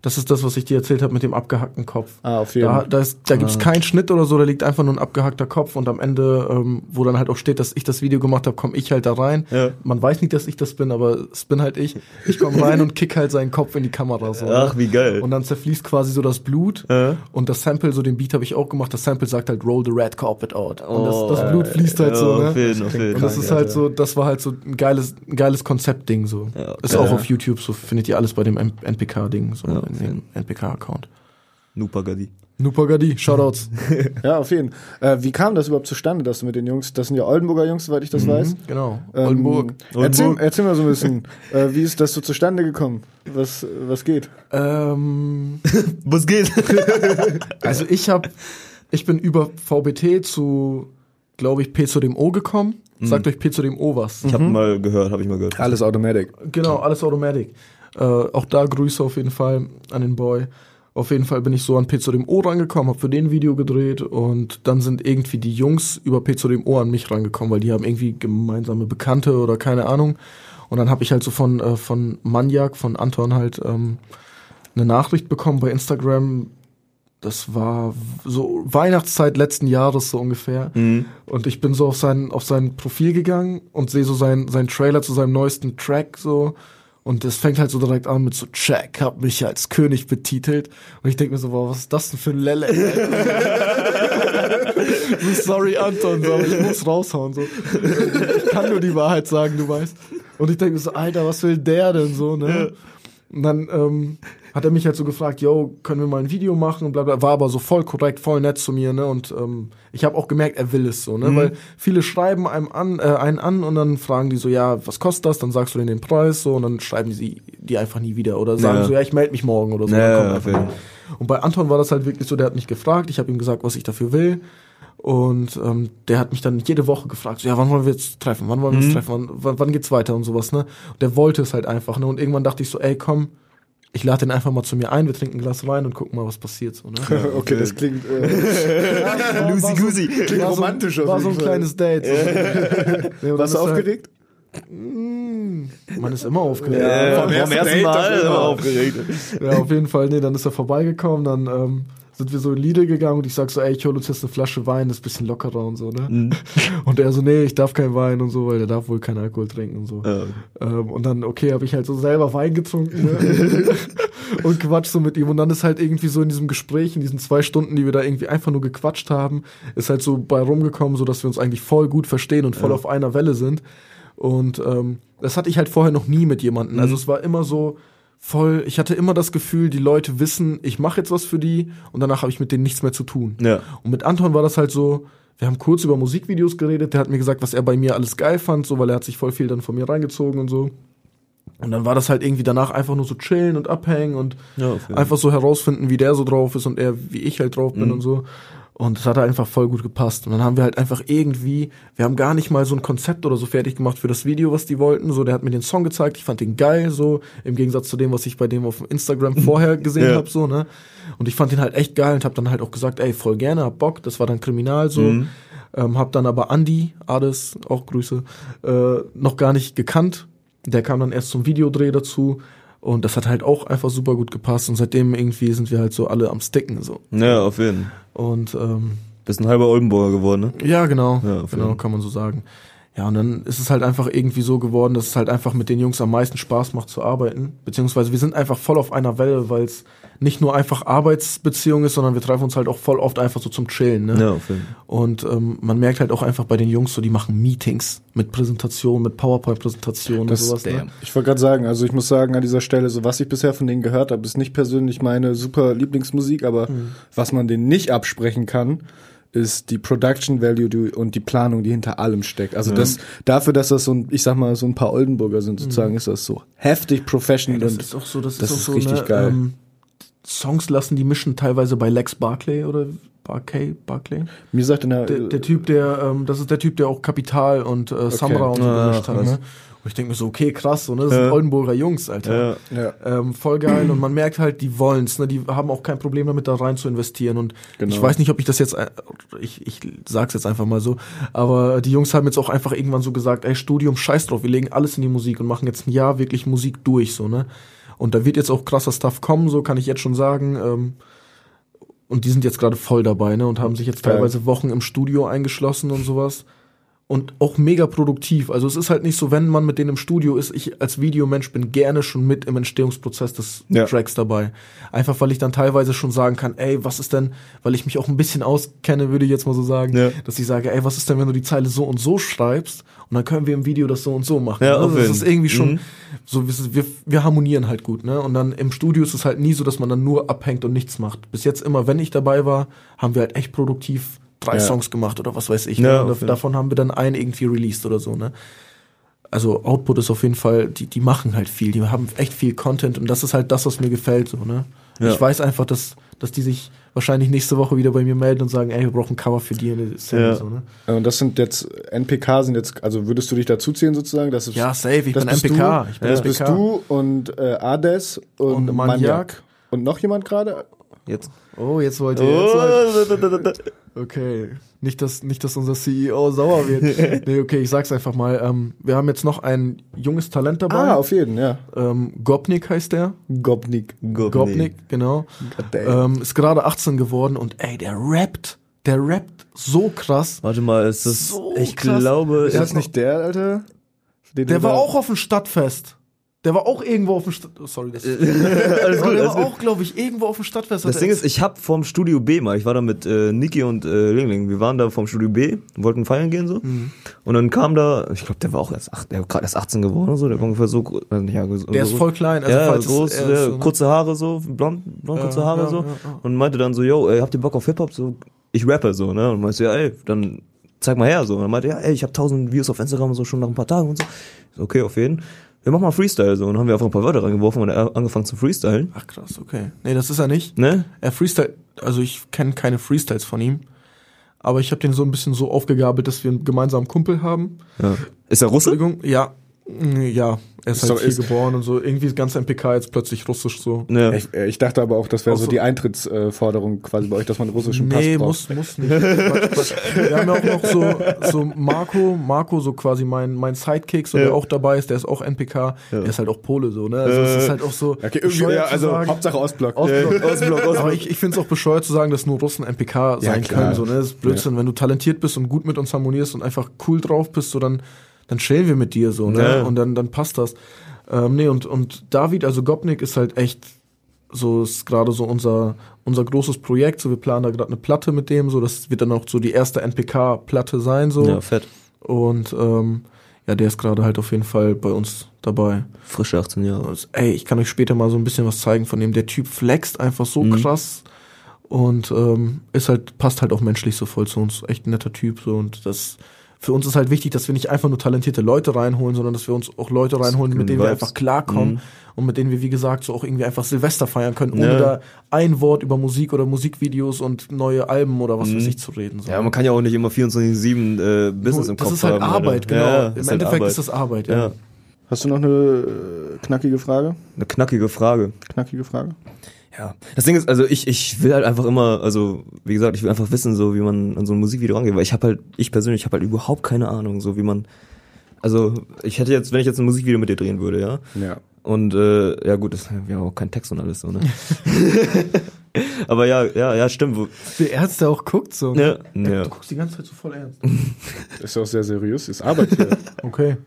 Das ist das, was ich dir erzählt habe mit dem abgehackten Kopf. Ah, auf jeden Da, Fall. da, ist, da gibt's keinen Schnitt oder so, da liegt einfach nur ein abgehackter Kopf und am Ende, ähm, wo dann halt auch steht, dass ich das Video gemacht habe, komme ich halt da rein. Ja. Man weiß nicht, dass ich das bin, aber es bin halt ich. Ich komme [laughs] rein und kick halt seinen Kopf in die Kamera. So, Ach, wie geil. Und dann zerfließt quasi so das Blut Ja. und das Sample, so den Beat habe ich auch gemacht, das Sample sagt halt roll the red carpet out. Und das, Oh, das Blut fließt halt ja, so, auf ne? auf jeden. Und das ist halt so, das war halt so ein geiles, ein geiles Konzeptding so. Ja, ist geil. auch auf YouTube, so findet ihr alles bei dem NPK-Ding, so in dem NPK-Account. Nupagadi. Nupagadi, Shoutouts. [laughs] Ja, auf jeden Fall. Äh, wie kam das überhaupt zustande, dass du mit den Jungs, das sind ja Oldenburger Jungs, soweit ich das weiß. genau. Ähm, Oldenburg. Erzähl, erzähl mal so ein [laughs] bisschen, äh, wie ist das so zustande gekommen? Was, was geht? Ähm, [laughs] Was geht? also ich habe, ich bin über VBT zu, glaube ich, P zu dem O gekommen. Sagt euch P zu dem O was. Ich habe mal gehört, habe ich mal gehört. Alles Automatic. Genau, alles Automatic. Äh, auch da Grüße auf jeden Fall an den Boy. Auf jeden Fall bin ich so an P zu dem O rangekommen, habe für den Video gedreht und dann sind irgendwie die Jungs über P zu dem O an mich rangekommen, weil die haben irgendwie gemeinsame Bekannte oder keine Ahnung. Und dann habe ich halt so von, äh, von Maniac, von Anton halt ähm, eine Nachricht bekommen bei Instagram. Das war so Weihnachtszeit letzten Jahres so ungefähr. Und ich bin so auf sein, auf sein Profil gegangen und sehe so sein, sein Trailer zu seinem neuesten Track so. Und das fängt halt so direkt an mit so Check, hab mich als König betitelt. Und ich denke mir so, wow, was ist das denn für ein Lelle? so, [laughs] sorry, Anton, so, aber ich muss raushauen. So. Ich kann nur die Wahrheit sagen, du weißt. Und ich denke mir so, Alter, was will der denn so, ne? Und dann ähm, hat er mich halt so gefragt, yo, können wir mal ein Video machen und bla bla. War aber so voll korrekt, voll nett zu mir, ne? Und ähm, ich habe auch gemerkt, er will es so, ne? Weil viele schreiben einem an, äh, einen an und dann fragen die so, ja, was kostet das? Dann sagst du denen den Preis so und dann schreiben die sie die einfach nie wieder oder sagen Ja. so, ja, ich melde mich morgen oder so. Ja, okay. Und bei Anton war das halt wirklich so, der hat mich gefragt, ich habe ihm gesagt, was ich dafür will. Und ähm, der hat mich dann jede Woche gefragt, so, ja, wann wollen wir jetzt treffen? Wann wollen wir uns treffen? Wann, wann, wann geht's weiter und sowas, ne? Und der wollte es halt einfach, ne? Und irgendwann dachte ich so, ey, komm, ich lade den einfach mal zu mir ein, wir trinken ein Glas Wein und gucken mal, was passiert, so, ne? [laughs] Okay, das klingt, äh, [laughs] Lucy Goosey. klingt War so, romantisch auf war so ein kleines Date. So. [laughs] Nee, Warst du ist er- aufgeregt? Man ist immer aufgeregt. Ja, vom vom ersten Mal auf jeden Fall. aufgeregt. Ja, auf jeden Fall, nee, dann ist er vorbeigekommen, dann ähm, sind wir so in Lidl gegangen und ich sag so, ey, ich hol uns jetzt eine Flasche Wein, das ist ein bisschen lockerer und so, ne? [laughs] Und er so, nee, ich darf keinen Wein und so, weil der darf wohl keinen Alkohol trinken und so. Ja. Ähm, und dann, okay, habe ich halt so selber Wein getrunken ne? [laughs] und quatsch so mit ihm. Und dann ist halt irgendwie so in diesem Gespräch, in diesen zwei Stunden, die wir da irgendwie einfach nur gequatscht haben, ist halt so bei rumgekommen, so dass wir uns eigentlich voll gut verstehen und voll auf einer Welle sind. Und ähm, das hatte ich halt vorher noch nie mit jemandem. Also es war immer so voll, ich hatte immer das Gefühl, die Leute wissen, ich mache jetzt was für die und danach habe ich mit denen nichts mehr zu tun. Ja. Und mit Anton war das halt so, wir haben kurz über Musikvideos geredet, der hat mir gesagt, was er bei mir alles geil fand, so, weil er hat sich voll viel dann von mir reingezogen und so. Und dann war das halt irgendwie danach einfach nur so chillen und abhängen und Ja, einfach so herausfinden, wie der so drauf ist und er, wie ich halt drauf bin Mhm. und so. Und das hat einfach voll gut gepasst. Und dann haben wir halt einfach irgendwie, wir haben gar nicht mal so ein Konzept oder so fertig gemacht für das Video, was die wollten. So, der hat mir den Song gezeigt, ich fand den geil, so, im Gegensatz zu dem, was ich bei dem auf Instagram [laughs] vorher gesehen Ja. hab so, ne? Und ich fand den halt echt geil und hab dann halt auch gesagt, ey, voll gerne, hab Bock, das war dann kriminal so. Mhm. Ähm, hab dann aber Andy, Ades, auch Grüße, äh, noch gar nicht gekannt. Der kam dann erst zum Videodreh dazu. Und das hat halt auch einfach super gut gepasst. Und seitdem irgendwie sind wir halt so alle am Sticken so. Ja, auf jeden Fall. Und ähm, Bist ein halber Oldenburger geworden, ne? ja, genau. Ja, auf genau, kann man so sagen. Ja, und dann ist es halt einfach irgendwie so geworden, dass es halt einfach mit den Jungs am meisten Spaß macht zu arbeiten. Beziehungsweise wir sind einfach voll auf einer Welle, weil es nicht nur einfach Arbeitsbeziehung ist, sondern wir treffen uns halt auch voll oft einfach so zum Chillen. Ne? Ja, auf jeden Fall. Und ähm, man merkt halt auch einfach bei den Jungs so, die machen Meetings mit Präsentationen, mit PowerPoint-Präsentationen und Das- sowas. Ne? Ich wollte gerade sagen, also ich muss sagen, an dieser Stelle, so was ich bisher von denen gehört habe, ist nicht persönlich meine super Lieblingsmusik, aber was man denen nicht absprechen kann, ist die Production Value die, und die Planung, die hinter allem steckt. Also das dafür, dass das so ein, ich sag mal, so ein paar Oldenburger sind, sozusagen, ist das so heftig professional Das und ist auch so, das, das ist auch ist so, richtig ne, geil. Ähm, Songs lassen die mischen teilweise bei Lex Barclay oder Barclay, Barclay. mir sagt in der, Der, der Typ, der, ähm, das ist der Typ, der auch Kapital und äh, Samra und so gemischt hat. Ne? Und ich denke mir so, okay, krass, so, ne? Das sind Ja. Oldenburger Jungs, Alter. Ja. ja, Ähm, voll geil und man merkt halt, die wollen's, ne? Die haben auch kein Problem damit, da rein zu investieren. Und Genau. ich weiß nicht, ob ich das jetzt, äh, ich, ich sag's jetzt einfach mal so, aber die Jungs haben jetzt auch einfach irgendwann so gesagt, ey, Studium, scheiß drauf, wir legen alles in die Musik und machen jetzt ein Jahr wirklich Musik durch, so, ne? Und da wird jetzt auch krasser Stuff kommen, so kann ich jetzt schon sagen. Ähm, und die sind jetzt gerade voll dabei, ne? Und haben sich jetzt teilweise Wochen im Studio eingeschlossen und sowas. Und auch mega produktiv. Also es ist halt nicht so, wenn man mit denen im Studio ist, ich als Videomensch bin gerne schon mit im Entstehungsprozess des Ja. Tracks dabei. Einfach weil ich dann teilweise schon sagen kann, ey, was ist denn, weil ich mich auch ein bisschen auskenne, würde ich jetzt mal so sagen, Ja. dass ich sage, ey, was ist denn, wenn du die Zeile so und so schreibst und dann können wir im Video das so und so machen. Ja, auf Das ist irgendwie schon Mhm. so, wir, wir, harmonieren halt gut, ne? Und dann im Studio ist es halt nie so, dass man dann nur abhängt und nichts macht. Bis jetzt immer, wenn ich dabei war, haben wir halt echt produktiv drei Ja. Songs gemacht oder was weiß ich. Ja, ne? Davon haben wir dann einen irgendwie released oder so, ne? Also Output ist auf jeden Fall, die, die machen halt viel, die haben echt viel Content und das ist halt das, was mir gefällt, so, ne? Ich weiß einfach, dass, dass die sich wahrscheinlich nächste Woche wieder bei mir melden und sagen, ey, wir brauchen Cover für die in der Szene, Ja. so, ne? Und das sind jetzt, NPK sind jetzt, also würdest du dich dazu zählen sozusagen? Das ist, Ja, safe, ich das bin MPK. Du, Ich bin das MPK. bist du und äh, Ades und, Und Maniac. Maniac. Und noch jemand gerade? Jetzt. Oh, jetzt wollt ihr. Jetzt wollt, Oh, okay. Nicht, dass, nicht, dass unser CEO sauer wird. [laughs] nee, okay, ich sag's einfach mal. Ähm, wir haben jetzt noch ein junges Talent dabei. Ah, auf jeden, ja. ähm, Gopnik heißt der. Gobnik. Gopnik, genau. damn. Ähm, ist gerade 18 geworden und ey, der rappt. Der rappt so krass. Warte mal, ist das. So ich krass. glaube. Ist das nicht der, Alter? Den Der war auch auf dem Stadtfest. Der war auch irgendwo auf dem Stadt. Oh, sorry, das. [laughs] alles gut, der war auch, glaube ich, irgendwo auf dem Stadtfest. Das Ding er- ist, ich hab vom Studio B mal, ich war da mit äh, Niki und äh, Lingling, wir waren da vom Studio B, wollten feiern gehen so. Mhm. Und dann kam da, ich glaube, der war auch erst, acht, der war gerade erst 18 geworden oder so, der war ungefähr so, äh, ja, so der ist voll klein. Also ja, groß, er ist ja, so, ne? kurze Haare so, blond, blond kurze Haare ja, so. Und meinte dann so, yo, ey, habt ihr Bock auf Hip-Hop? So, ich rappe so, ne? Und meinte, ja, ey, dann zeig mal her so. Und dann meinte, ja, ey, ich hab tausend Views auf Instagram so schon nach ein paar Tagen und so. so okay, auf jeden. Wir machen mal Freestyle so. Und dann haben wir einfach ein paar Wörter reingeworfen und er hat angefangen zu freestylen. Ach krass, okay. Nee, das ist er nicht. Ne? Er freestyle, also ich kenne keine Freestyles von ihm. Aber ich habe den so ein bisschen so aufgegabelt, dass wir einen gemeinsamen Kumpel haben. Ja. Ist er Russe? Entschuldigung, ja. Ja, er ist, Ist halt hier ist- quatsch und so. Irgendwie ist ganz MPK jetzt plötzlich russisch so. Ja. Ich, äh, ich dachte aber auch, das wäre so so- die Eintrittsforderung quasi bei euch, dass man einen russischen Nee, Pass braucht. muss, muss nicht. Wir haben ja auch noch so, so Marco, Marco, so quasi mein, mein Sidekick, so, Ja. der auch dabei ist, der ist auch NPK, der ist halt auch Pole, so, ne? Also es ist halt auch so. Okay, irgendwie, bescheuert ja, also sagen- Hauptsache Ostblock. Ostblock. Ostblock, Ostblock. [laughs] Aber ich, ich finde es auch bescheuert zu sagen, dass nur Russen MPK sein können. So, ne? Das ist Blödsinn. Wenn du talentiert bist und gut mit uns harmonierst und einfach cool drauf bist, so dann, dann chillen wir mit dir so, ne? Ja. Und dann, dann passt das. Ähm, nee, und, und David, also Gopnik ist halt echt so ist gerade so unser unser großes Projekt, so wir planen da gerade eine Platte mit dem, so das wird dann auch so die erste NPK Platte sein so Ja, fett. und ähm, ja, der ist gerade halt auf jeden Fall bei uns dabei. Frische 18 Jahre. Und, ey, ich kann euch später mal so ein bisschen was zeigen von dem. Der Typ flext einfach so Mhm. krass und ähm, ist halt passt halt auch menschlich so voll zu uns. Echt ein netter Typ so und das für uns ist halt wichtig, dass wir nicht einfach nur talentierte Leute reinholen, sondern dass wir uns auch Leute reinholen, mit denen wir einfach klarkommen Mhm. und mit denen wir, wie gesagt, so auch irgendwie einfach Silvester feiern können, ohne Ja. da ein Wort über Musik oder Musikvideos und neue Alben oder was weiß Mhm. ich zu reden. So. Ja, man kann ja auch nicht immer 24-7 äh, Business Nur, im Kopf das ist halt haben. Arbeit, genau. Ja, Im ist halt Endeffekt Arbeit. ist das Arbeit, ja. Ja, Hast du noch eine äh, knackige Frage? eine knackige Frage. Knackige Frage? Ja. Das Ding ist, also ich, ich will halt einfach immer, also wie gesagt, ich will einfach wissen, so wie man an so ein Musikvideo rangeht, weil ich habe halt, ich persönlich habe halt überhaupt keine Ahnung, so wie man, also ich hätte jetzt, wenn ich jetzt ein Musikvideo mit dir drehen würde, ja, Ja. und äh, ja gut, das wir haben auch keinen Text und alles so, ne? [laughs] Aber ja, ja, ja, stimmt. Wie ernst der auch guckt so. ja, Ey, ja. Du guckst die ganze Zeit so voll ernst. [laughs] Ist auch sehr seriös. Ist Arbeit hier. [laughs] Okay.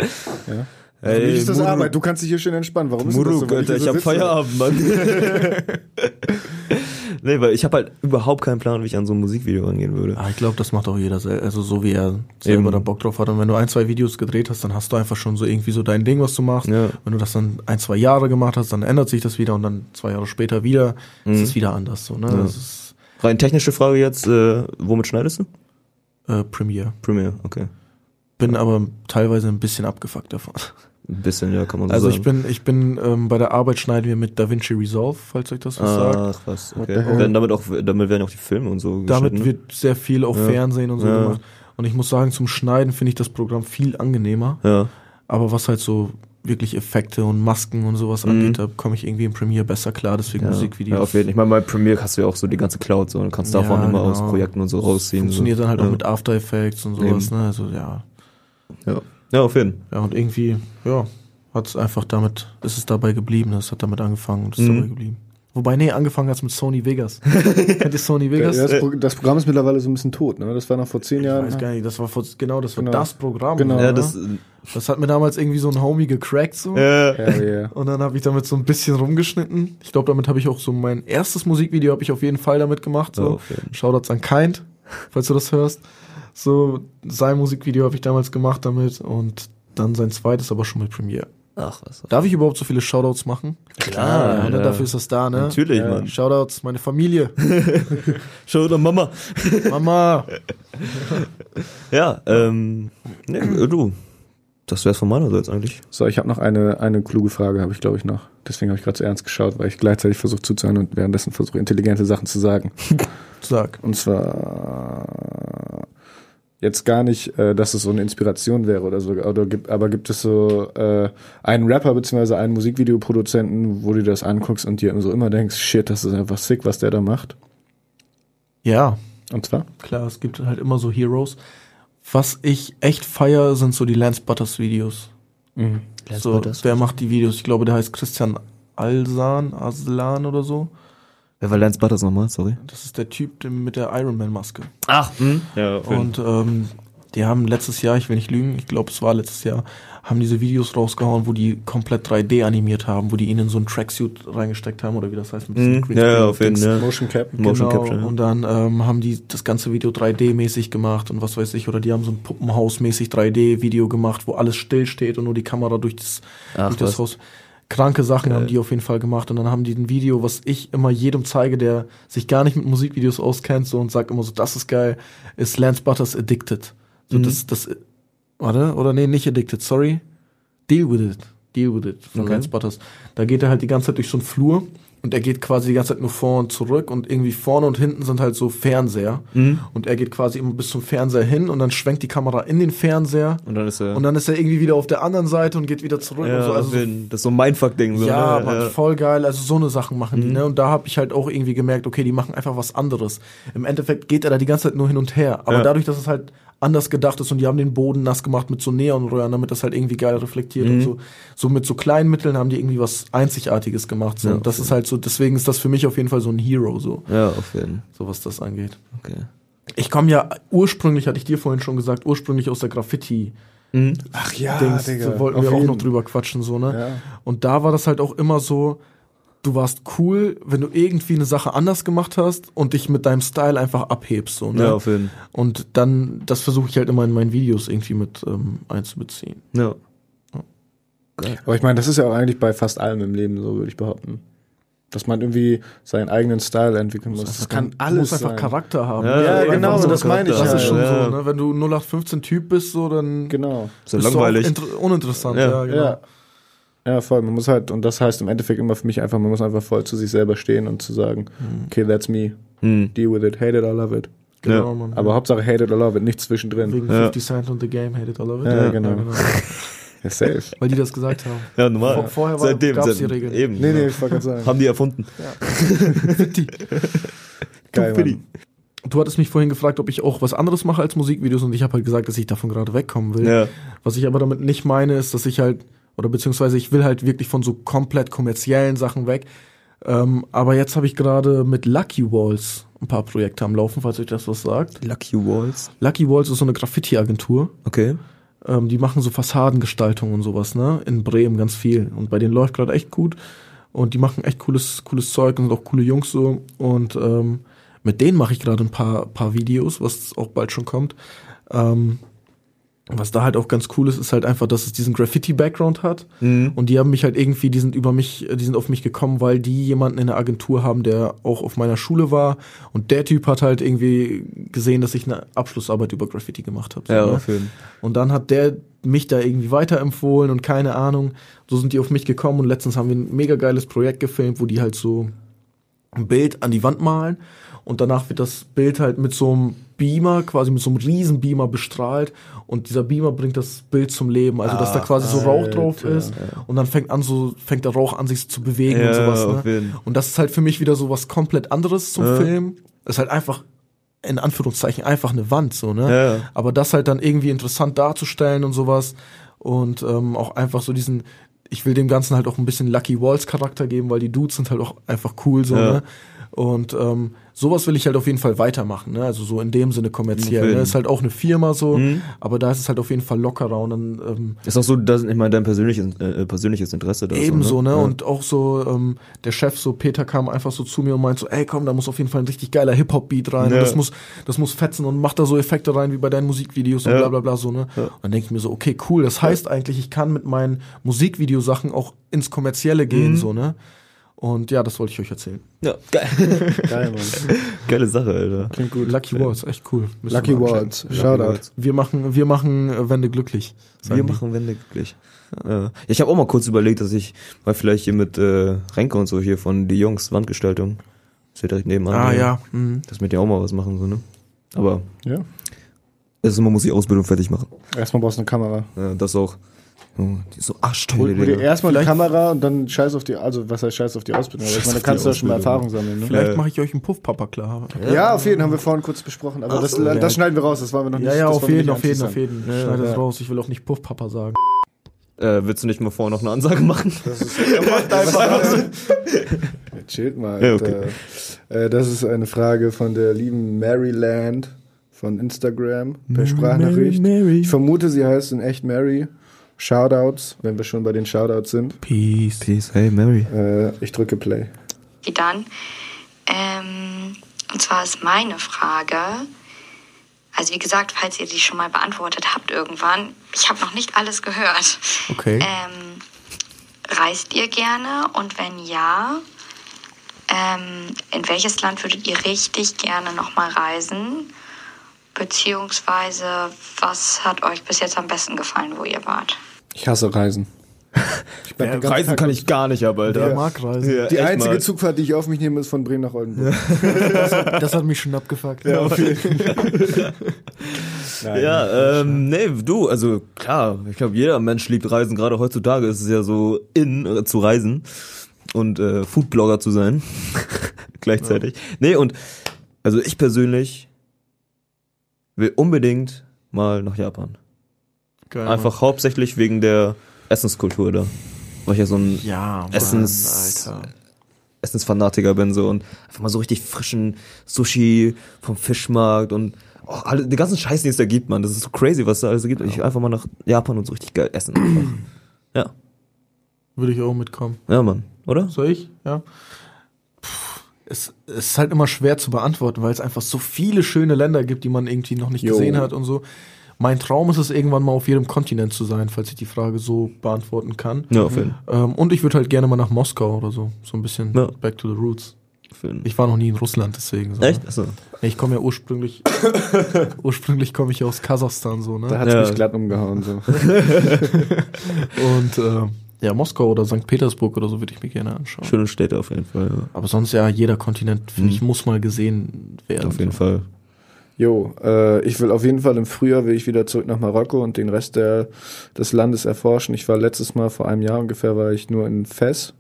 ja. Ey, Für mich ist das Muruk, Arbeit. Du kannst dich hier schön entspannen. Warum ist das so? Alter, ich so hab? Feierabend, Mann. [laughs] nee, weil ich habe halt überhaupt keinen Plan, wie ich an so ein Musikvideo rangehen würde. Ah, ich glaube, das macht auch jeder selber, also so wie er selber Eben. da Bock drauf hat. Und wenn du ein, zwei Videos gedreht hast, dann hast du einfach schon so irgendwie so dein Ding, was du machst. Ja. Wenn du das dann ein, zwei Jahre gemacht hast, dann ändert sich das wieder und dann zwei Jahre später wieder ist es wieder anders so, ne? Mhm. Ja. Das ist Rein technische Frage jetzt, äh, womit schneidest du? äh, Premiere. Premiere, okay. Bin aber teilweise ein bisschen abgefuckt davon. Ein bisschen, ja, kann man so Also sagen. ich bin, ich bin ähm, bei der Arbeit schneiden wir mit DaVinci Resolve, falls euch das was sagt. Ach, was, okay. Werden damit auch, damit werden auch die Filme und so Damit geschnitten, wird sehr viel auf Ja. Fernsehen und so Ja. gemacht. Und ich muss sagen, zum Schneiden finde ich das Programm viel angenehmer. ne? Ja. Aber was halt so wirklich Effekte und Masken und sowas Mhm. angeht, da komme ich irgendwie im Premiere besser klar, deswegen Ja, Musikvideos. ja, auf jeden Fall. Ich meine, bei Premiere hast du ja auch so die ganze Cloud so und kannst Ja, davon immer aus genau. Projekten und so rausziehen. Funktioniert so. dann halt auch ja. mit After Effects und sowas, Eben. ne? Also ja. Ja. Ja, auf jeden Ja, und irgendwie, ja, Hat einfach damit, ist es dabei geblieben, es hat damit angefangen und ist Mhm. dabei geblieben. Wobei, nee, angefangen hat es mit Sony Vegas. [laughs] Kennt ihr Sony Vegas? Ja, das, Pro das Programm ist mittlerweile so ein bisschen tot, ne? Das war noch vor zehn Ich Jahren. weiß gar nicht, das war vor, genau, das war Genau. das Programm. Genau. oder? Ja, das, das hat mir damals irgendwie so ein Homie gecrackt so. Ja, ja. Und dann habe ich damit so ein bisschen rumgeschnitten. Ich glaube, damit habe ich auch so mein erstes Musikvideo habe ich auf jeden Fall damit gemacht. So. Auf jeden. Shoutouts an Kind, falls du das hörst. So, sein Musikvideo habe ich damals gemacht damit und dann sein zweites aber schon mit Premiere. ach, was. Darf ich überhaupt so viele Shoutouts machen? Klar, ja, ne? ja. dafür ist das da, ne? Natürlich, Ja. Mann. Shoutouts, meine Familie, [laughs] da Mama. [laughs] Mama. [laughs] Ja, ähm, ne, du. Das wär's von meinerseits eigentlich. So, ich habe noch eine, eine kluge Frage, habe ich glaube ich noch. Deswegen habe ich gerade so ernst geschaut, weil ich gleichzeitig versuche zuzuhören und währenddessen versuche intelligente Sachen zu sagen. Sag. Und zwar jetzt gar nicht, äh, dass es so eine Inspiration wäre oder so, oder gibt, aber gibt es so äh, einen Rapper beziehungsweise einen Musikvideoproduzenten, wo du das anguckst und dir so immer denkst, shit, das ist einfach sick, was der da macht. Ja, Und zwar? klar, es gibt halt immer so Heroes. Was ich echt feier, sind so die Lance Butters Videos. so, wer macht die Videos? Ich glaube, der heißt Christian Alsan, Aslan oder so. Wer war Lance Butters nochmal? Sorry. Das ist der Typ mit der Iron Man Maske. Ach, hm? Ja, Und ähm, die haben letztes Jahr, ich will nicht lügen, ich glaube es war letztes Jahr, haben diese Videos rausgehauen, wo die komplett 3D animiert haben, wo die ihnen in so einen Tracksuit reingesteckt haben oder wie das heißt. Mit diesem Mhm. Green Ja, ja, auf jeden. Fall. Ja. Motion Cap. Motion genau, Capture, ja. Und dann ähm, haben die das ganze Video 3D-mäßig gemacht und was weiß ich, oder die haben so ein Puppenhaus-mäßig 3D-Video gemacht, wo alles still steht und nur die Kamera durch das, Ach, durch das was. Haus. Kranke Sachen Geil. haben die auf jeden Fall gemacht und dann haben die ein Video, was ich immer jedem zeige, der sich gar nicht mit Musikvideos auskennt, so und sagt immer so, das ist geil, ist Lance Butters Addicted. So Mhm. das, das, warte, oder nee, nicht Addicted, sorry. Deal with it. Deal with it von Okay. Lance Butters. Da geht er halt die ganze Zeit durch so einen Flur und er geht quasi die ganze Zeit nur vor und zurück und irgendwie vorne und hinten sind halt so Fernseher. Mhm. Und er geht quasi immer bis zum Fernseher hin und dann schwenkt die Kamera in den Fernseher Und dann ist er. und dann ist er irgendwie wieder auf der anderen Seite und geht wieder zurück ja, und so. Also das ist so ein Mindfuck-Ding. So, ja, ne? Mann, voll geil. Also so eine Sachen machen die, Mhm. ne? Und da habe ich halt auch irgendwie gemerkt, okay, die machen einfach was anderes. Im Endeffekt geht er da die ganze Zeit nur hin und her. Aber Ja. dadurch, dass es halt anders gedacht ist und die haben den Boden nass gemacht mit so Neonröhren, damit das halt irgendwie geil reflektiert und Mhm. so. So mit so kleinen Mitteln haben die irgendwie was Einzigartiges gemacht. So. Ja, und das ist halt so, deswegen ist das für mich auf jeden Fall so ein Hero, so, Ja, auf jeden so was das angeht. Okay. Ich komme ja ursprünglich, hatte ich dir vorhin schon gesagt, ursprünglich aus der Graffiti. Mhm. Ach ja, Dings, so wollten auf wir auch noch drüber quatschen, so, ne? Ja. Und da war das halt auch immer so, du warst cool, wenn du irgendwie eine Sache anders gemacht hast und dich mit deinem Style einfach abhebst, so, ne? Ja, auf jeden Und dann, das versuche ich halt immer in meinen Videos irgendwie mit ähm, einzubeziehen. Ja. Aber ich meine, das ist ja auch eigentlich bei fast allem im Leben so, würde ich behaupten. Dass man irgendwie seinen eigenen Style entwickeln muss. Das kann Du alles musst einfach sein. Charakter haben. Ja, ja, genau, so, das meine ich Das ja, ist schon ja. so, ne? Wenn du 0815 Typ bist, so, dann Genau. Ist ja bist langweilig. du auch inter- uninteressant. Ja. Ja, genau. Ja. Ja, voll. Man muss halt, und das heißt im Endeffekt immer für mich einfach, man muss einfach voll zu sich selber stehen und zu sagen, okay, that's me. Mhm. Deal with it. Hate it or love it. Genau, Ja. Mann. Aber Hauptsache hate it or love it, nichts zwischendrin. Wegen Ja. 50 Cent und The Game, Hate It All Of It. Ja, genau. [laughs] Ja, safe. Weil die das gesagt haben. Ja, normal. Vor- vorher war- Seitdem, gab's die seit- Regeln. Eben. Nee, nee, ich wollte gerade sagen. Haben die erfunden. [laughs] Geil, Fitti. Mann. Du hattest mich vorhin gefragt, ob ich auch was anderes mache als Musikvideos und ich habe halt gesagt, dass ich davon gerade wegkommen will. Ja. Was ich aber damit nicht meine, ist, dass ich halt, oder beziehungsweise ich will halt wirklich von so komplett kommerziellen Sachen weg. Ähm, aber jetzt habe ich gerade mit Lucky Walls ein paar Projekte am Laufen, falls euch das was sagt. Lucky Walls. Lucky Walls ist so eine Graffiti-Agentur. Okay. Ähm, die machen so Fassadengestaltung und sowas, ne? In Bremen ganz viel. Und bei denen läuft gerade echt gut. Und die machen echt cooles, cooles Zeug und sind auch coole Jungs so. Und ähm, mit denen mache ich gerade ein paar, paar Videos, was auch bald schon kommt. Ähm, was da halt auch ganz cool ist, ist halt einfach, dass es diesen Graffiti-Background hat. Mhm. Und die haben mich halt irgendwie, die sind über mich, die sind auf mich gekommen, weil die jemanden in der Agentur haben, der auch auf meiner Schule war. Und der Typ hat halt irgendwie gesehen, dass ich eine Abschlussarbeit über Graffiti gemacht habe. so, Ja, ne? auf jeden Und dann hat der mich da irgendwie weiterempfohlen und keine Ahnung. So sind die auf mich gekommen und letztens haben wir ein mega geiles Projekt gefilmt, wo die halt so ein Bild an die Wand malen und danach wird das Bild halt mit so einem Beamer, quasi mit so einem riesen Beamer bestrahlt und dieser Beamer bringt das Bild zum Leben, also dass da Ach, quasi so Rauch drauf ist und dann fängt an so fängt der Rauch an sich zu bewegen und Ja, sowas, auf ne? Und das ist halt für mich wieder so was komplett anderes zum Ja. Film. ist halt einfach in Anführungszeichen einfach eine Wand so, ne? Ja. Aber das halt dann irgendwie interessant darzustellen und sowas und ähm, auch einfach so diesen ich will dem Ganzen halt auch ein bisschen Lucky Walls Charakter geben, weil die Dudes sind halt auch einfach cool so, ne? Und ähm, sowas will ich halt auf jeden Fall weitermachen, ne? Also so in dem Sinne kommerziell. Ne? Ist halt auch eine Firma so, Mhm. aber da ist es halt auf jeden Fall lockerer und dann ähm, Ist auch so, dass, ich meine, dein persönliches, äh, persönliches Interesse da Ebenso, ne? Ja. Und auch so, ähm, der Chef, so Peter, kam einfach so zu mir und meint so, ey komm, da muss auf jeden Fall ein richtig geiler Hip-Hop-Beat rein. Ja. Und das muss, das muss fetzen und macht da so Effekte rein wie bei deinen Musikvideos und Ja. bla bla bla so, ne? Ja. Und dann denke ich mir so, okay, cool. Das heißt eigentlich, ich kann mit meinen Musikvideosachen auch ins Kommerzielle gehen, Mhm. so, ne? Und ja, das wollte ich euch erzählen. ja, geil. [laughs] Geil, Mann. Geile Sache, Alter. Klingt gut. Lucky Walls, echt cool. Müsst ihr Lucky. Walls. Shoutout. Wir machen, wir machen äh, Wände glücklich. Wir die. machen Wände glücklich. Ja. Ich habe auch mal kurz überlegt, dass ich mal vielleicht hier mit äh, Renke und so hier von die Jungs Wandgestaltung, ist ja direkt nebenan. Ah ja. Mhm. Dass wir dir auch mal was machen, so, ne? Aber Ja. erst mal muss ich Ausbildung fertig machen. Erstmal brauchst du eine Kamera. Ja, das auch. Oh, die ist so arschteuer, Hol dir erstmal Vielleicht- Kamera und dann scheiß auf die, also was heißt scheiß auf die Ausbildung? Aber ich meine, da kannst die du ja schon mal. Erfahrung sammeln, ne? Vielleicht Ja. mache ich euch einen Puffpapa klar. Ja, auf jeden haben wir vorhin kurz besprochen, aber das, so, das ja. schneiden wir raus, das wollen wir noch nicht. Ja, ja, auf jeden, auf jeden, auf jeden. Ja, Schneid das ja. raus. Ich will auch nicht Puffpapa sagen. Äh, willst du nicht mal vorher noch eine Ansage machen? [laughs] Das ist, macht einfach Chillt mal. Ja, Alter. Äh, das ist eine Frage von der lieben Maryland von Instagram per Sprachnachricht. Ich vermute, sie heißt in echt Mary. Shoutouts, wenn wir schon bei den Shoutouts sind. Peace. Peace, hey Mary. Äh, ich drücke Play. Wie dann? Ähm, und zwar ist meine Frage, also wie gesagt, falls ihr die schon mal beantwortet habt irgendwann, ich habe noch nicht alles gehört. Okay. Ähm, reist ihr gerne? Und wenn ja, ähm, in welches Land würdet ihr richtig gerne nochmal reisen? Beziehungsweise, was hat euch bis jetzt am besten gefallen, wo ihr wart? Ich hasse Reisen. [laughs] Ich ganzen Reisen Tag- kann ich gar nicht ab, Alter. Wer mag reisen? Ja, Die einzige mal. Zugfahrt, die ich auf mich nehme, ist von Bremen nach Oldenburg. Das hat mich schon abgefuckt. Ja, auf jeden Fall. [laughs] Nein. Ja, ähm, nee, du, also klar, ich glaube, jeder Mensch liebt Reisen. Gerade heutzutage ist es ja so in äh, zu reisen und äh, Foodblogger zu sein [laughs] gleichzeitig. Nee, und also ich persönlich will unbedingt mal nach Japan. Geil, Einfach hauptsächlich wegen der Essenskultur da. Weil ich ja so ein Mann. Ja, Mann, Essens- Alter. Essensfanatiker bin so und einfach mal so richtig frischen Sushi vom Fischmarkt und oh, alle, den ganzen Scheiß, den es da gibt, man. Das ist so crazy, was da alles gibt. Ich will einfach mal nach Japan und so richtig geil essen. einfach. [clears throat] ja, Würde ich auch mitkommen. ja, Mann, oder? Soll ich? Ja. Es, es ist halt immer schwer zu beantworten, weil es einfach so viele schöne Länder gibt, die man irgendwie noch nicht Jo. gesehen hat und so. Mein Traum ist es, irgendwann mal auf jedem Kontinent zu sein, falls ich die Frage so beantworten kann. Ja, auf jeden, Ähm, und ich würde halt gerne mal nach Moskau oder so. So ein bisschen Ja. back to the roots. Ich war noch nie in Russland, deswegen. So, Echt? Achso. Ne? Ich komme ja ursprünglich, [laughs] ursprünglich komme ich aus Kasachstan, so, Da ne? hat's Ja. mich glatt umgehauen. So. [laughs] Und, äh, ja, Moskau oder St. Petersburg oder so würde ich mir gerne anschauen. Schöne Städte auf jeden Fall. Ja. Aber sonst ja, jeder Kontinent, finde Mhm. ich, muss mal gesehen werden. Auf jeden so. Fall. Jo, äh, ich will auf jeden Fall im Frühjahr will ich wieder zurück nach Marokko und den Rest der, des Landes erforschen. Ich war letztes Mal vor einem Jahr ungefähr war ich nur in Fes.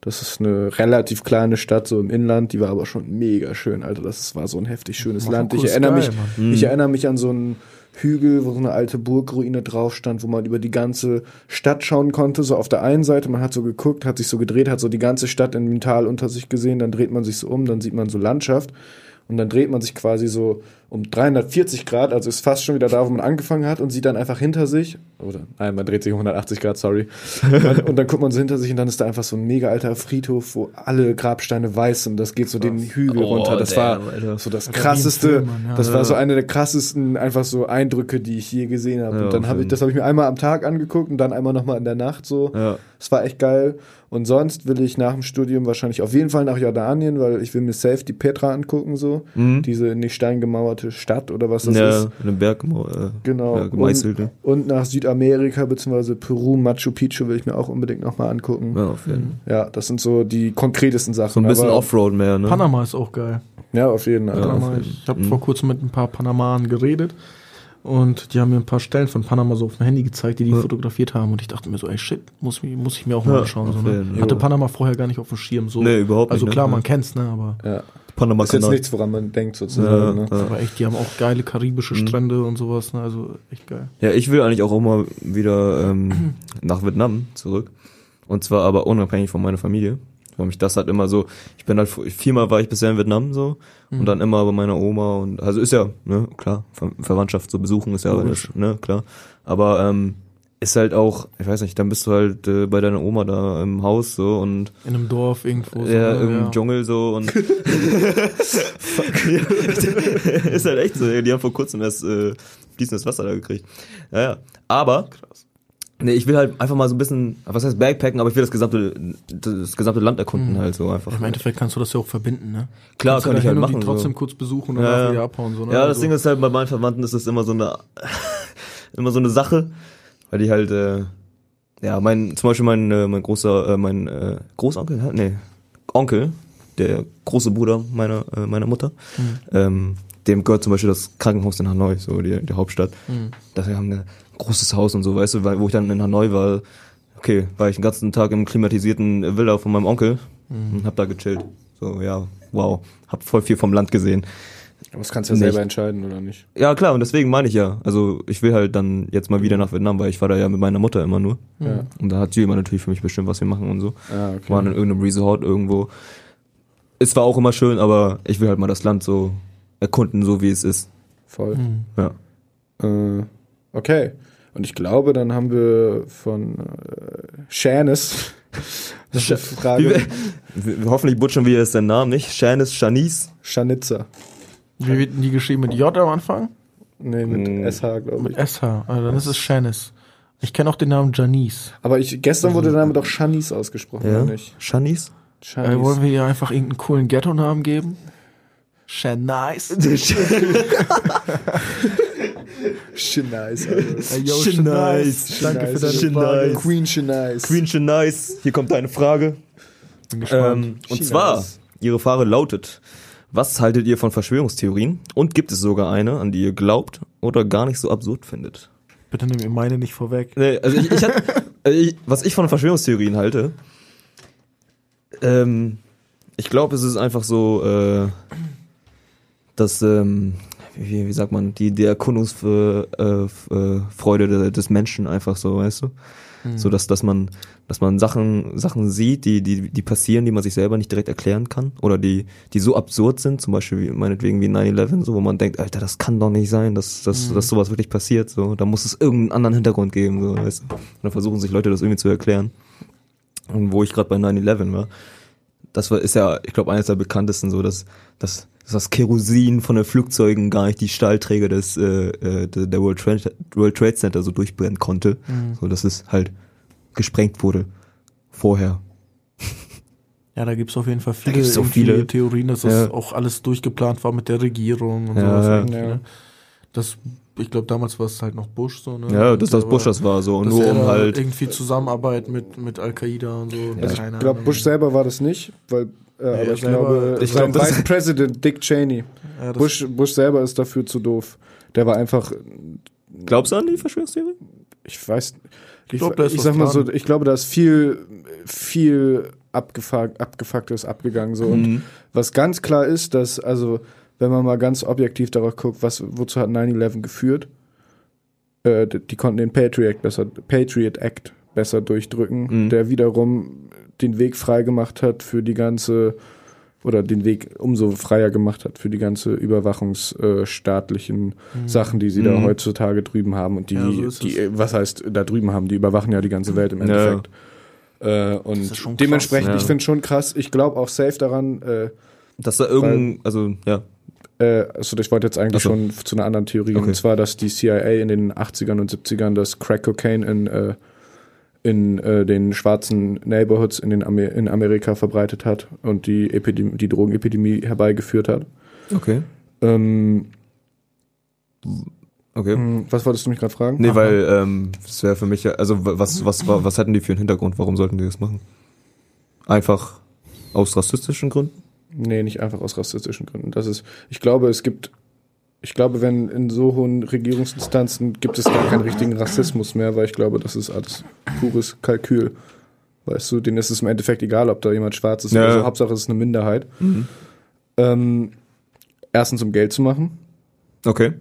Das ist eine relativ kleine Stadt so im Inland, die war aber schon mega schön. Also das war so ein heftig schönes Marokko Land. Ich erinnere geil, mich, Mann. ich erinnere mich an so einen Hügel, wo so eine alte Burgruine drauf stand, wo man über die ganze Stadt schauen konnte. So auf der einen Seite, man hat so geguckt, hat sich so gedreht, hat so die ganze Stadt in dem Tal unter sich gesehen, dann dreht man sich so um, dann sieht man so Landschaft. Und dann dreht man sich quasi so um 340 Grad, also ist fast schon wieder da, wo man angefangen hat und sieht dann einfach hinter sich, oder nein, man dreht sich um 180 Grad, sorry. und, dann guckt man so hinter sich und dann ist da einfach so ein mega alter Friedhof, wo alle Grabsteine weiß sind. Das geht so den Hügel Oh, runter. Das damn, war Alter. so das krasseste, Film, Mann, ja. das war so eine der krassesten einfach so Eindrücke, die ich je gesehen habe. Ja, und dann habe ich, das habe ich mir einmal am Tag angeguckt und dann einmal nochmal in der Nacht so. Ja. Es war echt geil. Und sonst will ich nach dem Studium wahrscheinlich auf jeden Fall nach Jordanien, weil ich will mir safe die Petra angucken, so. Mhm. Diese in die Stein gemauerte Stadt oder was das ja, ist. in einem Berg äh, Genau. ja, gemeißelt. Und, und nach Südamerika bzw. Peru, Machu Picchu will ich mir auch unbedingt nochmal angucken. Ja, auf jeden Fall. Ja, das sind so die konkretesten Sachen. So ein bisschen aber- Offroad mehr, ne? Panama ist auch geil. Ja, auf jeden Fall. Ja, Panama, auf jeden- ich habe Mhm. vor kurzem mit ein paar Panamanern geredet und die haben mir ein paar Stellen von Panama so auf dem Handy gezeigt, die die Ja. fotografiert haben und ich dachte mir so, ey shit, muss, muss ich mir auch mal Ja, anschauen. So, auf ne? Hatte ja. Panama vorher gar nicht auf dem Schirm so. Nee, überhaupt also nicht, klar, ne? man kennt's, ne, aber, Ja. Panama Das ist jetzt nichts, woran man denkt, Ja, sozusagen. ne? ja. aber echt, die haben auch geile karibische Mhm. Strände und sowas, ne, also echt geil. Ja, ich will eigentlich auch immer wieder ähm, [clears throat] nach Vietnam zurück. Und zwar aber unabhängig von meiner Familie. Weil mich das halt immer so, ich bin halt, viermal war ich bisher in Vietnam so und dann immer bei meiner Oma und, also ist ja, ne, klar, Ver Verwandtschaft so besuchen ist ja, ne, klar. Aber, ähm, ist halt auch, ich weiß nicht, dann bist du halt äh, bei deiner Oma da im Haus so und In einem Dorf irgendwo. so, ja, ne? im ja. Dschungel so und [laughs] Ja, [laughs] ist halt echt so. Die haben vor kurzem erst äh, fließendes Wasser da gekriegt. Ja, ja. Aber nee, ich will halt einfach mal so ein bisschen, was heißt Backpacken, aber ich will das gesamte das gesamte Land erkunden halt so einfach. Im Endeffekt kannst du das ja auch verbinden, ne? Klar, kannst kann ich halt hin und machen. Die trotzdem so. kurz besuchen und danach ja. wieder abhauen. So, ne? Ja, das Also- Ding ist halt, bei meinen Verwandten ist das immer so eine, [laughs] immer so eine Sache, weil die halt, äh, ja, mein, zum Beispiel mein, äh, mein großer, äh, mein äh, Großonkel, nee, Onkel, der große Bruder meiner, äh, meiner Mutter, ähm, dem gehört zum Beispiel das Krankenhaus in Hanoi, so die, die Hauptstadt. Mhm. Da haben wir ein großes Haus und so, weißt du, weil, wo ich dann in Hanoi war, okay, war ich den ganzen Tag im klimatisierten Villa von meinem Onkel und hab da gechillt. So, ja, wow, hab voll viel vom Land gesehen. Aber das kannst du ja selber entscheiden, oder nicht? Ja, klar, und deswegen meine ich ja. Also ich will halt dann jetzt mal wieder nach Vietnam, weil ich war da ja mit meiner Mutter immer nur. Ja. Und da hat sie immer natürlich für mich bestimmt, was wir machen und so. Ah, okay. Waren in irgendeinem Resort irgendwo. Es war auch immer schön, aber ich will halt mal das Land so erkunden, so wie es ist. Voll. Mhm. Ja. Äh, okay. Und ich glaube, dann haben wir von äh, Wie, [laughs] Frage. [laughs] wir- hoffentlich butchern wir jetzt den Namen nicht. Shanice, Shanice. Schanitzer. Wie wird denn die geschrieben? Mit J am Anfang? Nee, mit Mm. SH, glaube Mit ich. SH. Also dann ist es Shanice. Ich kenne auch den Namen Janice. Aber ich, gestern wurde der Name doch Shanice ausgesprochen, Ja. oder nicht? Shanice? Äh, wollen wir ihr einfach irgendeinen coolen Ghetto-Namen geben? Shanice. [laughs] Shanice, Alter. Shanice. Danke für deine Shanice. Frage. Queen Shanice. Queen Shanice, hier kommt deine Frage. Bin gespannt. Ähm, und China zwar, Ihre Frage lautet, was haltet ihr von Verschwörungstheorien? Und gibt es sogar eine, an die ihr glaubt oder gar nicht so absurd findet? Bitte nimm mir meine nicht vorweg. Nee, also ich, ich, hab, also [laughs] ich was ich von Verschwörungstheorien halte, ähm, ich glaube, es ist einfach so, äh, dass, ähm, wie, wie sagt man, die, die Erkundungsfreude äh, äh, des Menschen einfach so, weißt du? So dass, dass man, dass man Sachen, Sachen sieht, die, die, die passieren, die man sich selber nicht direkt erklären kann. Oder die, die so absurd sind, zum Beispiel wie, meinetwegen wie 9-11, so, wo man denkt, Alter, das kann doch nicht sein, dass, dass, dass sowas wirklich passiert. So, da muss es irgendeinen anderen Hintergrund geben, so, weißt du? Und dann versuchen sich Leute das irgendwie zu erklären. Und wo ich gerade bei 9-11 war, das war, ist ja, ich glaube, eines der bekanntesten, so, dass, dass, dass das Kerosin von den Flugzeugen gar nicht die Stahlträger des, äh, äh, der World Trade, World Trade Center so durchbrennen konnte. So, dass es halt gesprengt wurde. Vorher. Ja, da gibt's auf jeden Fall viele, irgendwie viele. Theorien, dass das Ja. auch alles durchgeplant war mit der Regierung und Ja, sowas. ja. Ja. ne? Das, ich glaube, damals war es halt noch Bush so, ne? Ja, dass das aber- Bush das war, so. Und nur um halt, irgendwie Zusammenarbeit mit, mit Al-Qaida und so. Also keine ich glaube. Bush selber war das nicht, weil, äh, aber er ich glaube, Ich sein glaub, das- Vice President Dick Cheney. Ja, Bush, Bush selber ist dafür zu doof. Der war einfach, glaubst du an die Verschwörungstheorie? ich weiß, ich, glaub, da ist ich was sag mal dran. so, ich glaube, da ist viel, viel abgefuckt, abgefucktes abgegangen so. Und Mhm. was ganz klar ist, dass, also, wenn man mal ganz objektiv darauf guckt, was, wozu hat 9-11 geführt, äh, die, die konnten den Patriot besser, Patriot Act besser durchdrücken, Mhm. der wiederum den Weg frei gemacht hat für die ganze, oder den Weg umso freier gemacht hat für die ganze überwachungsstaatlichen Sachen, die sie da Mhm. heutzutage drüben haben und die, Ja, so die, äh, was heißt da drüben haben, die überwachen ja die ganze Welt im Ja, Endeffekt. Äh, und krass, dementsprechend, ja. ich finde schon krass, ich glaube auch safe daran, äh, Dass da irgendein, also, ja. äh, also ich wollte jetzt eigentlich so. schon zu einer anderen Theorie, Okay. und zwar, dass die CIA in den 80ern und 70ern das Crack Cocaine in, äh, in äh, den schwarzen Neighborhoods in, den Amer in Amerika verbreitet hat und die, Epidem die Drogenepidemie herbeigeführt hat. Okay. Ähm, Okay. hm, was wolltest du mich gerade fragen? Nee, weil ähm, das wäre für mich also wa- was, was, was, was hatten die für einen Hintergrund? Warum sollten die das machen? Einfach aus rassistischen Gründen? Nee, nicht einfach aus rassistischen Gründen. Das ist, ich glaube, es gibt, ich glaube, wenn in so hohen Regierungsinstanzen gibt es gar keinen richtigen Rassismus mehr, weil ich glaube, das ist alles pures Kalkül. Weißt du, denen ist es im Endeffekt egal, ob da jemand schwarz ist Ja. oder so. Hauptsache es ist eine Minderheit. Ähm, erstens, um Geld zu machen. Okay.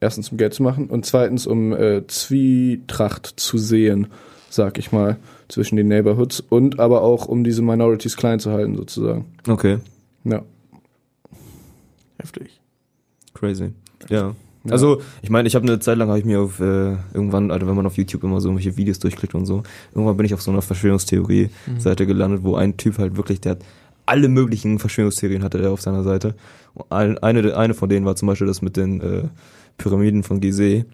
Erstens, um Geld zu machen. Und zweitens, um äh, Zwietracht zu sehen. sag ich mal, zwischen den Neighborhoods und aber auch um diese Minorities klein zu halten sozusagen. Okay, Ja. Heftig. crazy. Ja. Also, ich meine, ich habe eine Zeit lang habe ich mir auf äh, irgendwann, also wenn man auf YouTube immer so irgendwelche Videos durchklickt und so, irgendwann bin ich auf so einer Verschwörungstheorie-Seite gelandet, wo ein Typ halt wirklich, der hat alle möglichen Verschwörungstheorien hatte er auf seiner Seite. Und ein- eine, eine von denen war zum Beispiel das mit den äh, Pyramiden von Gizeh.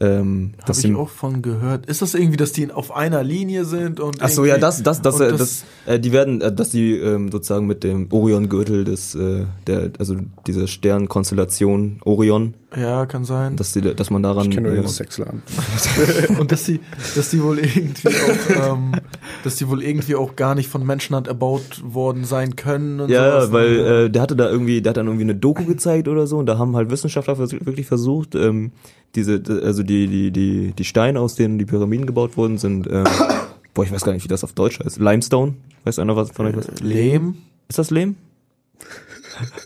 Ähm, Habe ich sie- auch von gehört. Ist das irgendwie, dass die auf einer Linie sind und Ach so, ja, das, das, das, äh, das, äh, die werden, äh, dass die ähm, sozusagen mit dem Orion-Gürtel des, äh, der, also diese Sternkonstellation Orion, ja, kann sein. dass die, dass man daran, Ich kenne nur äh, den Sexladen. [laughs] und dass die, dass die wohl irgendwie auch, ähm, dass die wohl irgendwie auch gar nicht von Menschenhand erbaut worden sein können und ja, sowas. weil ne? äh, der hatte da irgendwie, der hat dann irgendwie eine Doku gezeigt oder so und da haben halt Wissenschaftler vers wirklich versucht, ähm, diese, also die, die, die, die Steine, aus denen die Pyramiden gebaut wurden, sind, ähm, [coughs] boah, ich weiß gar nicht, wie das auf Deutsch heißt. Limestone? Weiß einer was von euch was? Lehm. Ist das Lehm?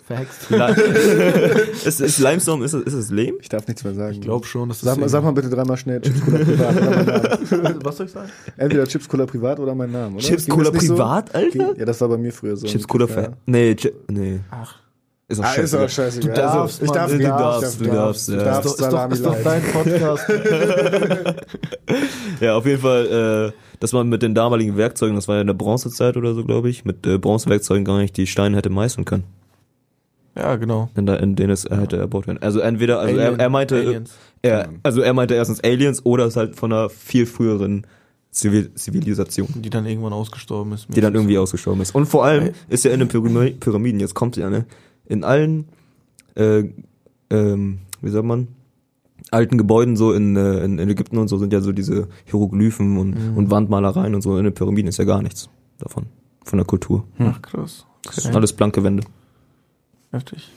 Verhext. [laughs] [laughs] Ist, ist Limestone, ist es, ist es Lehm? Ich darf nichts mehr sagen. Ich glaube schon, dass das Sag mal, sag mal bitte dreimal schnell Chips Cola Privat oder mein Name. [laughs] Was soll ich sagen? Entweder Chips Cola Privat oder mein Name, oder? Chips Ging Cola nicht so? Privat, Alter? Ja, das war bei mir früher so. Chips Cola. Fa Nee, Chi nee. Ach. Ist auch Ah, ist scheiße. auch scheißegal. Du darfst, ich Mann. darf, Du ich darf, darfst, ich du darf, darfst, du ja. Ist darfst ist, doch, ist doch dein Podcast. [laughs] Ja, auf jeden Fall, äh, dass man mit den damaligen Werkzeugen, das war ja in der Bronzezeit oder so, glaube ich, mit äh, Bronzewerkzeugen gar nicht die Steine hätte meißeln können, ja, genau. in, der, in denen es äh, hätte erbaut werden. Also entweder, also er, Alien- er meinte, Aliens. er, also er meinte erstens Aliens oder es halt von einer viel früheren Zivil Zivilisation, Die dann irgendwann ausgestorben ist. die dann irgendwie ausgestorben ist. Und vor allem ist ja in den Pyramiden, Pyramiden jetzt kommt ja, ne, in allen, äh, ähm, wie sagt man, alten Gebäuden so in, äh, in, in Ägypten und so sind ja so diese Hieroglyphen und, und Wandmalereien und so. In den Pyramiden ist ja gar nichts davon, von der Kultur. Ach, krass. Das ist Okay. alles blanke Wände. Heftig.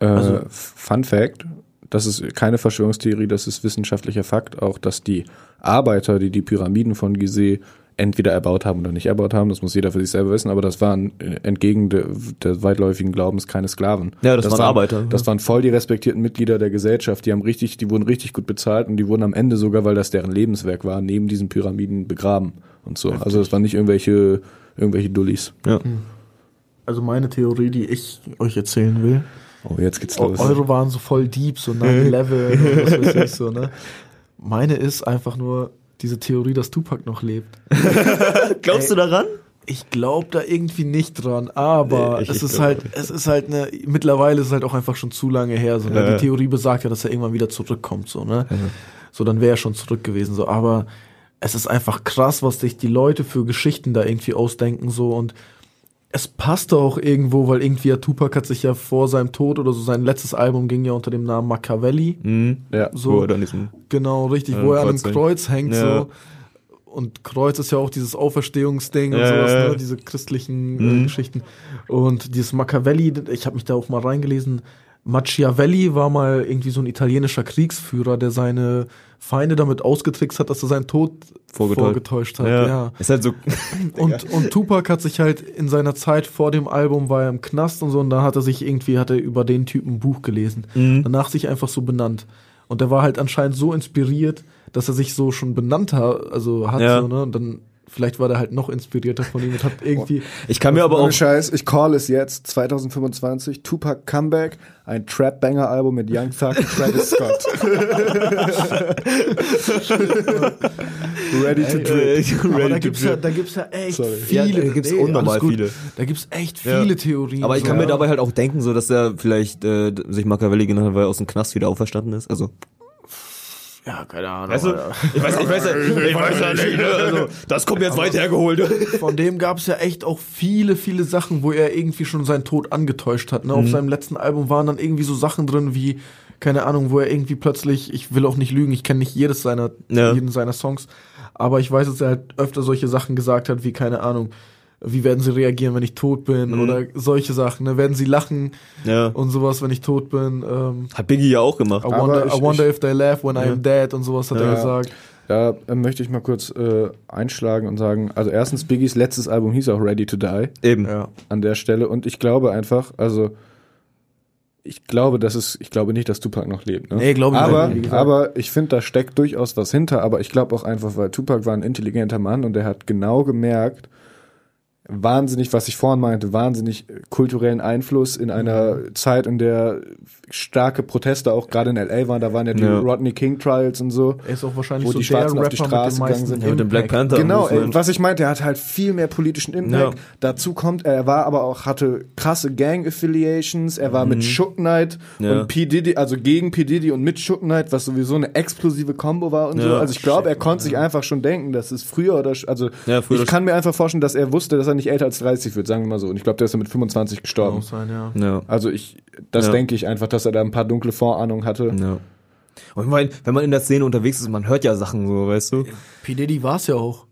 Äh, Also- Fun Fact, das ist keine Verschwörungstheorie, das ist wissenschaftlicher Fakt, auch dass die Arbeiter, die die Pyramiden von Gizeh entweder erbaut haben oder nicht erbaut haben, das muss jeder für sich selber wissen, aber das waren äh, entgegen der, der weitläufigen Glaubens keine Sklaven. Ja, das waren Arbeiter, Das ja. waren voll die respektierten Mitglieder der Gesellschaft, die haben richtig, die wurden richtig gut bezahlt und die wurden am Ende sogar, weil das deren Lebenswerk war, neben diesen Pyramiden begraben und so. Also das waren nicht irgendwelche, irgendwelche Dullis. Ja. Also meine Theorie, die ich euch erzählen will. Oh, jetzt geht's los. Eure waren so voll deep, so 9-11 und was weiß ich so, ne? [laughs] Meine ist einfach nur diese Theorie, dass Tupac noch lebt. [laughs] Glaubst du daran? Ich glaube da irgendwie nicht dran, aber Nee, ich- es ich ist halt, es ist halt eine, mittlerweile ist es halt auch einfach schon zu lange her, so, ne? Ja. Die Theorie besagt ja, dass er irgendwann wieder zurückkommt, so, ne? So, dann wäre er schon zurück gewesen, so, aber es ist einfach krass, was sich die Leute für Geschichten da irgendwie ausdenken, so, und es passte auch irgendwo, weil irgendwie ja Tupac hat sich ja vor seinem Tod oder so, sein letztes Album ging ja unter dem Namen Machiavelli. Mhm. Ja. So. Wo er dann diesen, Genau, richtig, Ja, wo er an einem Kreuz hängt. Ja. so. Und Kreuz ist ja auch dieses Auferstehungsding und Ja, sowas, ja, ja. ne? diese christlichen äh, Mhm. Geschichten. Und dieses Machiavelli, ich habe mich da auch mal reingelesen. Machiavelli war mal irgendwie so ein italienischer Kriegsführer, der seine Feinde damit ausgetrickst hat, dass er seinen Tod Vorgetäuscht. vorgetäuscht hat. Ja. Ist halt so, [laughs] Und, und Tupac hat sich halt in seiner Zeit vor dem Album war er im Knast und so und da hat er sich irgendwie, hat er über den Typen ein Buch gelesen. Mhm. Danach sich einfach so benannt. Und der war halt anscheinend so inspiriert, dass er sich so schon benannt hat, also hat Ja. so, ne? Und dann, vielleicht war der halt noch inspirierter von ihm und hat irgendwie, ich kann mir aber Ohne auch, Scheiß, ich call es jetzt, 2025, Tupac Comeback, ein Trap-Banger-Album mit Young Thug und Travis Scott. [laughs] Ready to drip. aber da ready to gibt's ja, da gibt's ja echt Sorry. Ja, viele. da gibt's Nee, unnormal viele. Da gibt's echt Ja. viele Theorien. Aber ich kann so. mir dabei halt auch denken, so dass er vielleicht äh, sich Machiavelli genannt hat, weil er aus dem Knast wieder auferstanden ist. Also, Ja, keine Ahnung. weißt du, Alter. ich weiß, ich weiß, ich weiß ja nicht, ne? also, das kommt jetzt weit hergeholt. [laughs] Von dem gab es ja echt auch viele, viele Sachen, wo er irgendwie schon seinen Tod angetäuscht hat. Ne? Mhm. Auf seinem letzten Album waren dann irgendwie so Sachen drin wie, keine Ahnung, wo er irgendwie plötzlich, ich will auch nicht lügen, ich kenne nicht jedes seiner, Ja. jeden seiner Songs, aber ich weiß, dass er halt öfter solche Sachen gesagt hat, wie, keine Ahnung, wie werden sie reagieren, wenn ich tot bin Mhm. oder solche Sachen, ne? werden sie lachen Ja. und sowas, wenn ich tot bin. Ähm, Hat Biggie ja auch gemacht. I wonder, ich- I wonder ich- if they laugh when I am dead und sowas hat er Ja. gesagt. Da äh, möchte ich mal kurz äh, einschlagen und sagen, also erstens, Biggies letztes Album hieß auch Ready to Die Eben. Ja. an der Stelle und ich glaube einfach, also ich glaube, das ist, ich glaube nicht, dass Tupac noch lebt. Ne? Nee, glaube ich aber, nicht, aber ich finde, da steckt durchaus was hinter. Aber ich glaube auch einfach, weil Tupac war ein intelligenter Mann und der hat genau gemerkt, wahnsinnig, was ich vorhin meinte, wahnsinnig kulturellen Einfluss in einer Mhm. Zeit, in der starke Proteste auch gerade in LA waren. Da waren ja die Ja. Rodney King Trials und so. Er ist auch wahrscheinlich Wo so die der Schwarzen Rapper auf die Straße gegangen sind. Ja, mit dem Black. Panther. Genau, ey, Movement. was ich meinte, er hat halt viel mehr politischen Impact. Ja. Dazu kommt, er war aber auch, hatte krasse Gang-Affiliations, er war mit Shook Knight Mhm. Ja. und P. Diddy, also gegen P. Diddy und mit Shook Knight, was sowieso eine explosive Combo war und so. Also ich glaube, er konnte sich einfach schon denken, dass es früher oder, also Ja, früher ich kann mir einfach vorstellen, dass er wusste, dass er nicht älter als 30 wird, sagen wir mal so. Und ich glaube, der ist ja mit 25 gestorben. Auch sein, ja. Ja. Also ich, das Ja. denke ich einfach, dass er da ein paar dunkle Vorahnungen hatte. Ja. Und ich meine, wenn man in der Szene unterwegs ist, man hört ja Sachen so, weißt du? P. Diddy war es ja auch.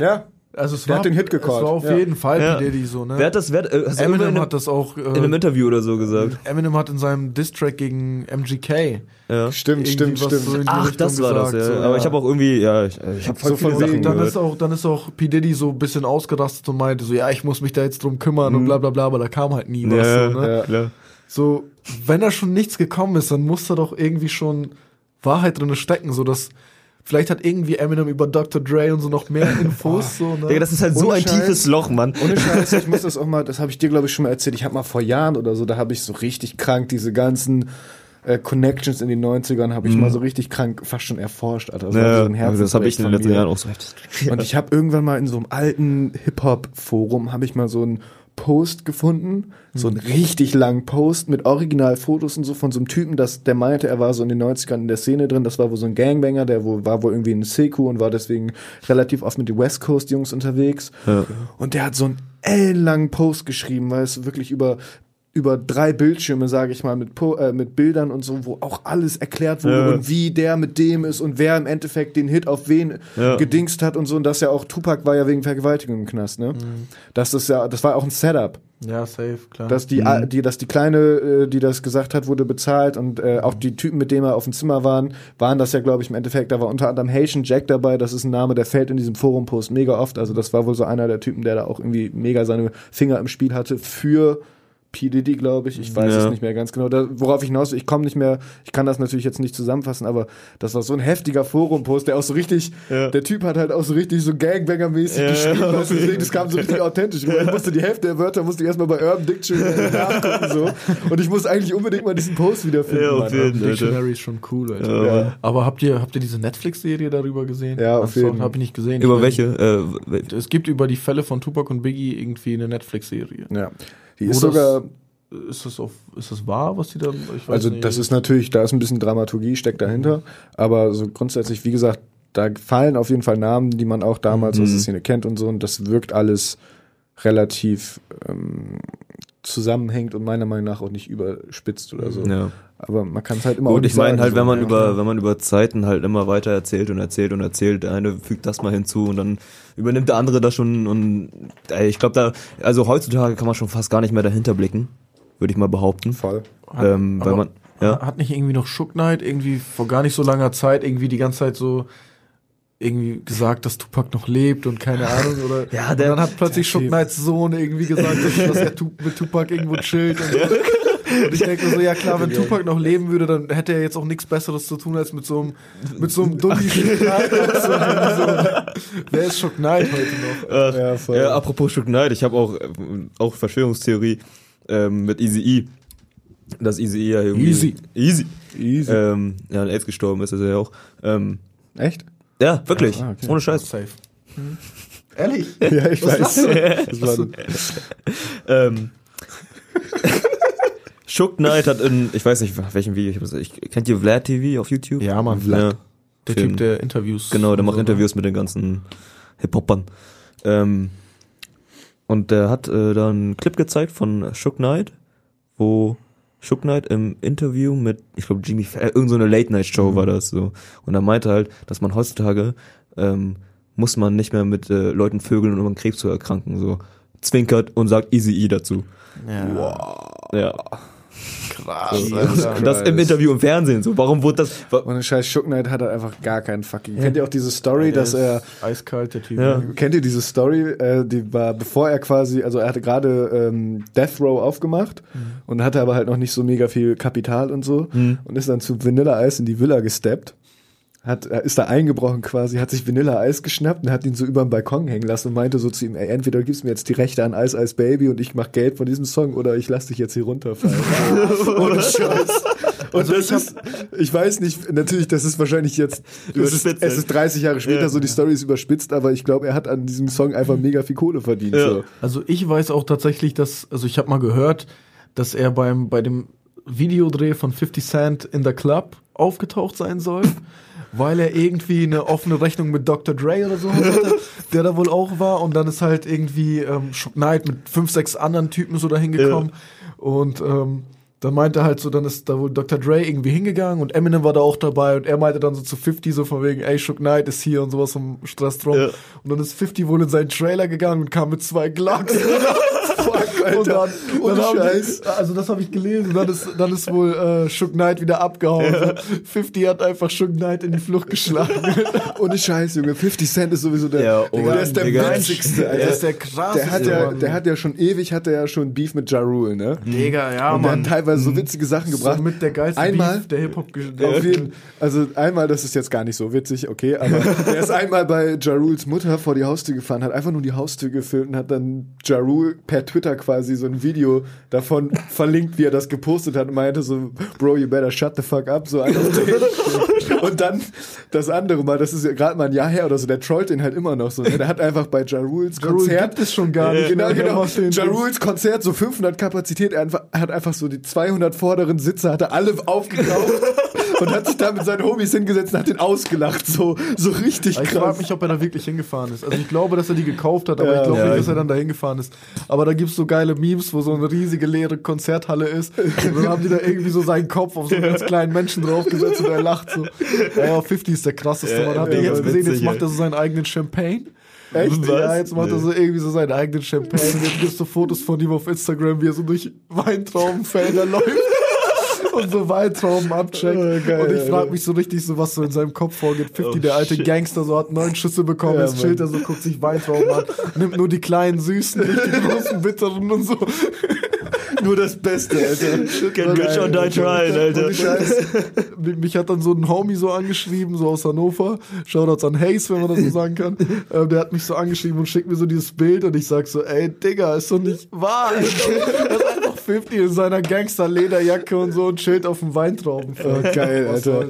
Ja, [laughs] Also es Der war, hat den Hit Es gecallt, war auf ja. jeden Fall Ja. P. Diddy so, ne? Wer hat das, wer, äh, hast du irgendwann in, Eminem einem- hat das auch. in einem Äh, Interview oder so gesagt? Eminem hat in seinem Diss-Track gegen MGK. Ja. stimmt, stimmt, stimmt. so Ach, Richtung das war das, gesagt, ja. so, Aber ich habe auch irgendwie, ja, ich, ich habe voll So von viele Sachen dann gehört. ist auch, dann ist auch P. Diddy so ein bisschen ausgerastet und meinte so, ja, ich muss mich da jetzt drum kümmern und bla bla bla, aber da kam halt nie was. ja, so, ne? ja. klar. so, wenn da schon nichts gekommen ist, dann muss da doch irgendwie schon Wahrheit drin stecken, so dass vielleicht hat irgendwie Eminem über Dr. Dre und so noch mehr [laughs] Infos, so, ne? Digga, das ist halt so ein Scheiß. tiefes Loch, Mann. Ohne [laughs] Scheiß, ich muss das auch mal, das habe ich dir, glaube ich, schon mal erzählt. Ich habe mal vor Jahren oder so, da habe ich so richtig krank diese ganzen äh, Connections in den 90ern, habe ich mal so richtig krank fast schon erforscht. Alter. Das. Ja, so ein also das habe ich in den letzten. Jahren auch so heftig. Und ich habe irgendwann mal in so einem alten Hip-Hop-Forum, habe ich mal so einen Post gefunden, so einen richtig langen Post mit Originalfotos und so von so einem Typen, das, der meinte, er war so in den 90ern in der Szene drin, das war wohl so ein Gangbanger, der wo, war wohl irgendwie in Seku und war deswegen relativ oft mit den West Coast Jungs unterwegs. Und der hat so einen ellenlangen Post geschrieben, weil es wirklich über über drei Bildschirme, sage ich mal, mit, äh, mit Bildern und so, wo auch alles erklärt wurde Ja. und wie der mit dem ist und wer im Endeffekt den Hit auf wen Ja. gedingst hat und so. Und das ja auch, Tupac war ja wegen Vergewaltigung im Knast, ne? Das ist ja, das war auch ein Setup. ja, safe, klar. Dass die, die, dass die Kleine, äh, die das gesagt hat, wurde bezahlt und äh, auch die Typen, mit denen er auf dem Zimmer waren, waren das ja, glaube ich, im Endeffekt. Da war unter anderem Haitian Jack dabei. Das ist ein Name, der fällt in diesem Forum-Post mega oft. Also das war wohl so einer der Typen, der da auch irgendwie mega seine Finger im Spiel hatte für P. Diddy, glaube ich. Ich weiß Ja. es nicht mehr ganz genau. Da, worauf ich hinaus will, ich komme nicht mehr, ich kann das natürlich jetzt nicht zusammenfassen, aber das war so ein heftiger Forum-Post, der auch so richtig, Ja. der Typ hat halt auch so richtig so Gangbanger-mäßig Ja, geschrieben. ja, weißt du, [laughs] das kam so richtig authentisch. Ich musste die Hälfte der Wörter musste ich erstmal bei Urban Dictionary [laughs] nachgucken so. Und ich muss eigentlich unbedingt mal diesen Post wiederfinden. Ja, auf jeden. Dictionary ist schon cool, Alter. Ja. Aber habt ihr, habt ihr diese Netflix-Serie darüber gesehen? Ja, auf jeden. Habe ich nicht gesehen. Über Ich welche? Äh, Es gibt über die Fälle von Tupac und Biggie irgendwie eine Netflix-Serie. Ja. Die Wo ist das- sogar, Ist das auf, ist das wahr, was die dann, ich weiß also nicht. das ist natürlich, da ist ein bisschen Dramaturgie steckt dahinter, aber so grundsätzlich, wie gesagt, da fallen auf jeden Fall Namen, die man auch damals aus der Szene kennt und so und das wirkt alles relativ ähm, zusammenhängt und meiner Meinung nach auch nicht überspitzt oder so. ja. Aber man kann es halt immer auch Gut, nicht ich meine halt, so, wenn man ja. über, wenn man über Zeiten halt immer weiter erzählt und erzählt und erzählt, der eine fügt das mal hinzu und dann übernimmt der andere das schon und ey, ich glaube da, also heutzutage kann man schon fast gar nicht mehr dahinter blicken, würde ich mal behaupten. voll. Ähm, weil man, ja. Hat nicht irgendwie noch Shook Knight irgendwie vor gar nicht so langer Zeit irgendwie die ganze Zeit so irgendwie gesagt, dass Tupac noch lebt und keine [laughs] Ahnung oder Ja, und der- dann hat plötzlich Shook. Knights Sohn irgendwie gesagt, dass, dass er mit Tupac irgendwo chillt und, [laughs] so. Und ich denke so, ja klar, wenn Tupac noch leben würde, dann hätte er jetzt auch nichts besseres zu tun, als mit so einem mit so einem so, Wer ist Shook Knight heute noch? Ach, Ja, voll. ja, apropos Shook Knight, ich habe auch, äh, auch Verschwörungstheorie ähm, mit Easy E. Dass Easy E ja irgendwie. Easy. Easy. Easy. Ähm, ja, an AIDS gestorben ist, ist er ja auch. Ähm, Echt? ja, wirklich. Ah, okay. Ohne Scheiß. Safe. Ehrlich? Ja, ich weiß. Das war [laughs] Ähm, [laughs] Shook Knight hat in, ich weiß nicht, welchem Video ich, ich kennt ihr Vlad TV auf YouTube? Ja, Mann. Ja. Der Film. Typ, der Interviews. Genau, der macht so, ne? Interviews mit den ganzen Hip-Hopern. Ähm, und der hat äh, da einen Clip gezeigt von Shook Knight, wo Shook Knight im Interview mit, ich glaube, Jimmy Fallon, irgend so eine Late-Night-Show war das so. Und er meinte halt, dass man heutzutage ähm, muss man nicht mehr mit äh, Leuten vögeln, um an Krebs zu erkranken. So zwinkert und sagt Easy E dazu. Ja. Ja. Krass. Alter. Das im Interview im Fernsehen. So, warum wurde das? wa- Und scheiß Shook Knight hat halt einfach gar keinen fucking. Kennt ihr auch diese Story, dass er eiskalt der Typ. Ja. Kennt ihr diese Story? Äh, die war, bevor er quasi, also er hatte gerade ähm, Death Row aufgemacht und hatte aber halt noch nicht so mega viel Kapital und so und ist dann zu Vanilla Ice in die Villa gesteppt. Hat, er ist da eingebrochen quasi, hat sich Vanilla Ice geschnappt und hat ihn so über den Balkon hängen lassen und meinte so zu ihm, ey, entweder gibst du mir jetzt die Rechte an Ice Ice Baby und ich mach Geld von diesem Song oder ich lass dich jetzt hier runterfallen. [laughs] Ohne Scheiß. Und das ist, ich weiß nicht, natürlich, das ist wahrscheinlich jetzt, es ist, es halt. ist 30 Jahre später, Ja. so die Story ist überspitzt, aber ich glaube, er hat an diesem Song einfach mega viel Kohle verdient. Ja. So. Also ich weiß auch tatsächlich, dass, also ich habe mal gehört, dass er beim bei dem Videodreh von 50 Cent in der Club aufgetaucht sein soll, weil er irgendwie eine offene Rechnung mit Dr. Dre oder so hatte, [laughs] der da wohl auch war und dann ist halt irgendwie ähm, Shook Knight mit fünf, sechs anderen Typen so dahin gekommen und ähm, dann meinte er halt so, dann ist da wohl Dr. Dre irgendwie hingegangen und Eminem war da auch dabei und er meinte dann so zu 50 so von wegen, ey, Shook Knight ist hier und sowas vom Stress drum. Ja. Und dann ist 50 wohl in seinen Trailer gegangen und kam mit zwei Glocks. [laughs] Fuck, Und dann, Ohne dann haben Scheiß. die, also das habe ich gelesen, dann ist, dann ist wohl äh, Shook Knight wieder abgehauen. So, 50 hat einfach Shook Knight in die Flucht geschlagen. [laughs] Ohne Scheiß, Junge. 50 Cent ist sowieso der, Ja, oh, der ist der Digga. witzigste. Der Alter. ist der krasseste. Der hat ja, der hat ja schon ewig, hat er ja schon Beef mit Ja Rule, ne? Digga, ja, Und der Mann. hat teilweise so witzige Sachen gebracht. So mit der geilste Einmal, Beef der Hip-Hop Auf jeden, also einmal, das ist jetzt gar nicht so witzig, okay, aber [laughs] er ist einmal bei Ja Rules Mutter vor die Haustür gefahren, hat einfach nur die Haustür gefilmt und hat dann Ja Rule per Twitter quasi so ein Video davon [laughs] verlinkt, wie er das gepostet hat und meinte so, Bro, you better shut the fuck up, so. Und dann das andere Mal, das ist ja gerade mal ein Jahr her oder so, der trollt den halt immer noch so. Ne? Der hat einfach bei Ja Rules Ja Konzert gibt es schon gar nicht Genau, genau. macht den- Ja Rules Konzert, so 500 Kapazität, er er hat einfach so die 200 vorderen Sitze, hat er alle aufgekauft [laughs] und hat sich da mit seinen Homies hingesetzt und hat den ausgelacht, so, so richtig Ich frage krass. mich, ob er da wirklich hingefahren ist. Also ich glaube, dass er die gekauft hat, aber Ja. ich glaube Ja, nicht, ich- dass er dann da hingefahren ist. Aber da gibt's so geile Memes, wo so eine riesige leere Konzerthalle ist. Und dann haben die da irgendwie so seinen Kopf auf so einen ganz kleinen Menschen draufgesetzt und er lacht so. Ja, ja 50 ist der krasseste. Ja, Man hat ja, jetzt gesehen, jetzt macht er so seinen eigenen Champagne. Echt? Ja, jetzt macht er so irgendwie so seinen eigenen Champagne. Und jetzt gibt's so Fotos von ihm auf Instagram, wie er so durch Weintraubenfelder [laughs] läuft. Und so Weintrauben abcheckt. Oh, geil, und ich frage mich so richtig, so was so in seinem Kopf vorgeht. 50, Oh, der alte shit. Gangster, so hat neun Schüsse bekommen, Ja, jetzt chillt er so, guckt sich Weintrauben an, nimmt nur die kleinen Süßen, nicht die großen Bitteren und so. [laughs] Nur das Beste, Alter. Get rich or die trying, Alter. Mich mich hat dann so ein Homie so angeschrieben, so aus Hannover. Shoutouts an Hayes, wenn man das so sagen kann. Ähm, der hat mich so angeschrieben und schickt mir so dieses Bild und ich sag so, ey, Digga, ist doch nicht wahr. [laughs] Alter. Das ist einfach 50 in seiner Gangster-Lederjacke und so und chillt auf dem Weintrauben. [laughs] Oh, geil, Alter.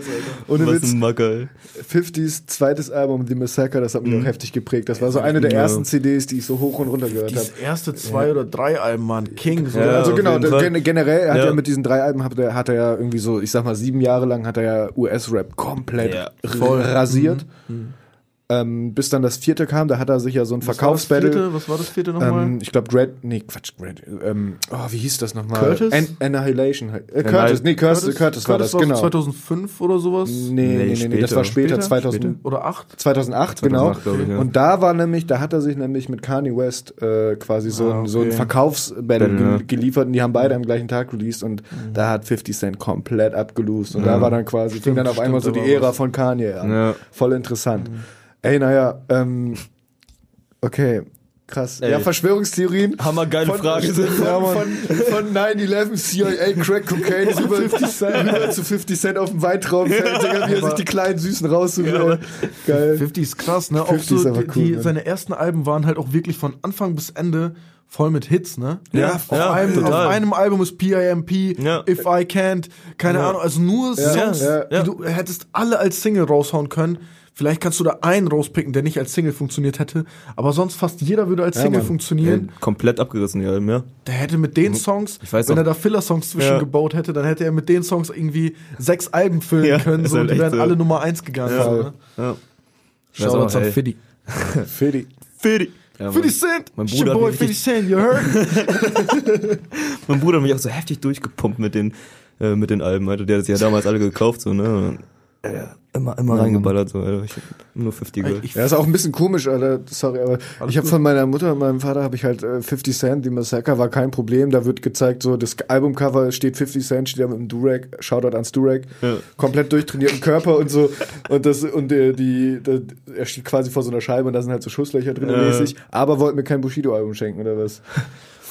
Ohne Was Witz, ein Macker, ey. 50s zweites Album, The Massacre, das hat mich auch heftig geprägt. Das war so eine der Ja. ersten CDs, die ich so hoch und runter gehört habe. Das erste zwei oder drei Alben, Mann. King. So. Ja, also genau, gen generell, er hat ja. Ja. mit diesen drei Alben hat er, hat er ja irgendwie so, ich sag mal, sieben Jahre lang hat er ja US-Rap komplett Ja. voll rasiert. Ähm, bis dann das vierte kam, da hat er sich ja so ein Was war das Verkaufsbattle. vierte? Was war das vierte nochmal? Ähm, ich glaube, Dread, nee, Quatsch, Dread, ähm, oh, wie hieß das nochmal? Curtis? An Annihilation. Äh, Curtis, nee, Curtis, Curtis, war das, genau. 2005 oder sowas? Nee, nee, nee, nee, später. das war später, Später? 2000, Oder 8? 2008, genau. 2008, glaub ich, ja. Und da war nämlich, da hat er sich nämlich mit Kanye West äh, quasi so, Ah, ein, so ein okay. Verkaufsbattle Battle, ge geliefert und die haben beide am gleichen Tag released und da hat 50 Cent komplett abgelost und da war dann quasi, fing dann auf einmal so stimmt, die war Ära was. von Kanye an. Ja. Voll interessant. Ey, naja, ähm, okay. Krass. Ey. Ja, Verschwörungstheorien. Hammergeile Von, Frage. von, von, von 9-11 CIA Crack Cocaine rüber, 50 Cent, rüber zu 50 Cent auf dem Weintraumfeld, Digga, wie er sich die kleinen Süßen raussucht. ey. Geil. 50 ist krass, ne? Auch 50 so, ist aber die, cool, die, Mann. seine ersten Alben waren halt auch wirklich von Anfang bis Ende voll mit Hits, ne? Ja, auf, ja, einem, total. auf einem Album ist PIMP, Ja. If I Can't, keine Ja. Ahnung, also nur Songs, ja, die ja. du hättest alle als Single raushauen können. Vielleicht kannst du da einen rauspicken, der nicht als Single funktioniert hätte, aber sonst fast jeder würde als Ja, Single Mann. funktionieren. Komplett abgerissen, Alben, ja. Der hätte mit den Songs, Ich weiß wenn auch- er da Filler-Songs zwischengebaut hätte, dann hätte er mit den Songs irgendwie sechs Alben füllen Ja, können, so, halt und die wären so. alle Nummer eins gegangen. Ja. So, ne? ja. Shoutouts auch, an. Fiddy. [laughs] Fedi. Fiddy. Ja, 50 Mann. Cent! Mein Bruder boy hat mich 50 Cent, you heard? [laughs] mein Bruder hat mich auch so heftig durchgepumpt mit den, äh, mit den Alben, Alter. Der hat sie ja damals alle gekauft, so, ne? Immer, immer reingeballert, so, Alter. Ich hab nur 50 gehört. Ich, Ja, ist auch ein bisschen komisch, Alter. Sorry, aber Alles ich habe von meiner Mutter und meinem Vater habe ich halt äh, 50 Cent, die Massacre war kein Problem. Da wird gezeigt, so das Albumcover steht 50 Cent, steht da mit dem Durag, Shoutout ans Durag, Ja. komplett durchtrainierten Körper und so. Und das und der, die, der, er steht quasi vor so einer Scheibe und da sind halt so Schusslöcher drin Ja. mäßig. Aber wollte mir kein Bushido-Album schenken oder was?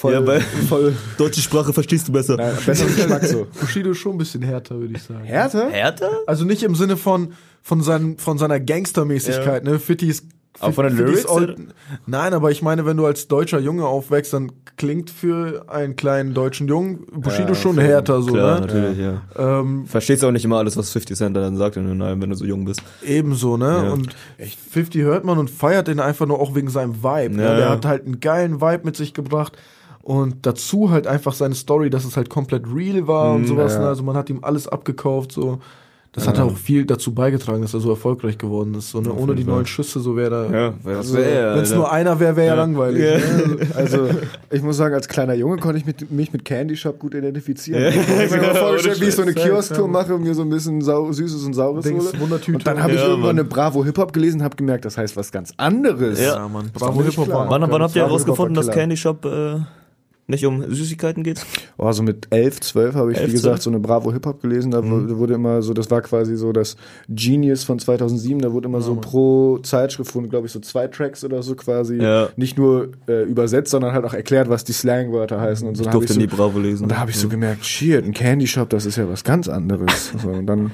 Voll, Ja, weil- voll. Deutsche Sprache verstehst du besser. Nein, besser Geschmack so. [laughs] Bushido ist schon ein bisschen härter, würde ich sagen. Härter? Härter? Also nicht im Sinne von, von, seinen, von seiner Gangstermäßigkeit, ne? Fitty ist. Aber von den 50 Lyrics, Nein, aber ich meine, wenn du als deutscher Junge aufwächst, dann klingt für einen kleinen deutschen Jungen Bushido Ja, schon härter, so, Klar, ne? natürlich, ja. Ähm, Verstehst auch nicht immer alles, was 50 Cent dann sagt in den Alben, wenn du so jung bist. ebenso, ne? Ja. Und 50 hört man und feiert den einfach nur auch wegen seinem Vibe. Ne? Ja, Der ja. hat halt einen geilen Vibe mit sich gebracht. Und dazu halt einfach seine Story, dass es halt komplett real war und Mhm, sowas. ja. Ne? Also man hat ihm alles abgekauft, so. Das hat auch viel dazu beigetragen, dass er so erfolgreich geworden ist. So, ne? Ohne die Fall. neuen Schüsse, so wäre er. Ja, Also, wär, Wenn es nur einer wäre, wäre ja Ja. langweilig. Ja. Ne? [laughs] Also, ich muss sagen, als kleiner Junge konnte ich mit, mich mit Candy Shop gut identifizieren. Ja. Ich habe mir [laughs] vorgestellt, wie ich so eine. Kiosk-Tour mache und mir so ein bisschen sau Süßes und Saures Dings, hole. Wundertüte. Und dann habe ich Ja, irgendwann Mann. eine Bravo Hip-Hop gelesen und habe gemerkt, das heißt was ganz anderes. Ja. ja, Mann. Bravo klar. war. Wann, wann habt ihr herausgefunden, dass. Candy Shop äh, nicht um Süßigkeiten geht? Oh, so mit 11, 12 habe ich, 11, wie gesagt, so eine Bravo Hip-Hop gelesen. Da Mhm. wu- wurde immer so, das war quasi so das Genius von 2007. Da wurde immer so pro Zeitschrift, wurden, glaube ich, so zwei Tracks oder so quasi Ja. nicht nur äh, übersetzt, sondern halt auch erklärt, was die Slangwörter heißen und so. Ich durfte so, nie Bravo lesen. Und da habe ich so gemerkt, shit, ein Candy Shop, das ist ja was ganz anderes. so, und dann,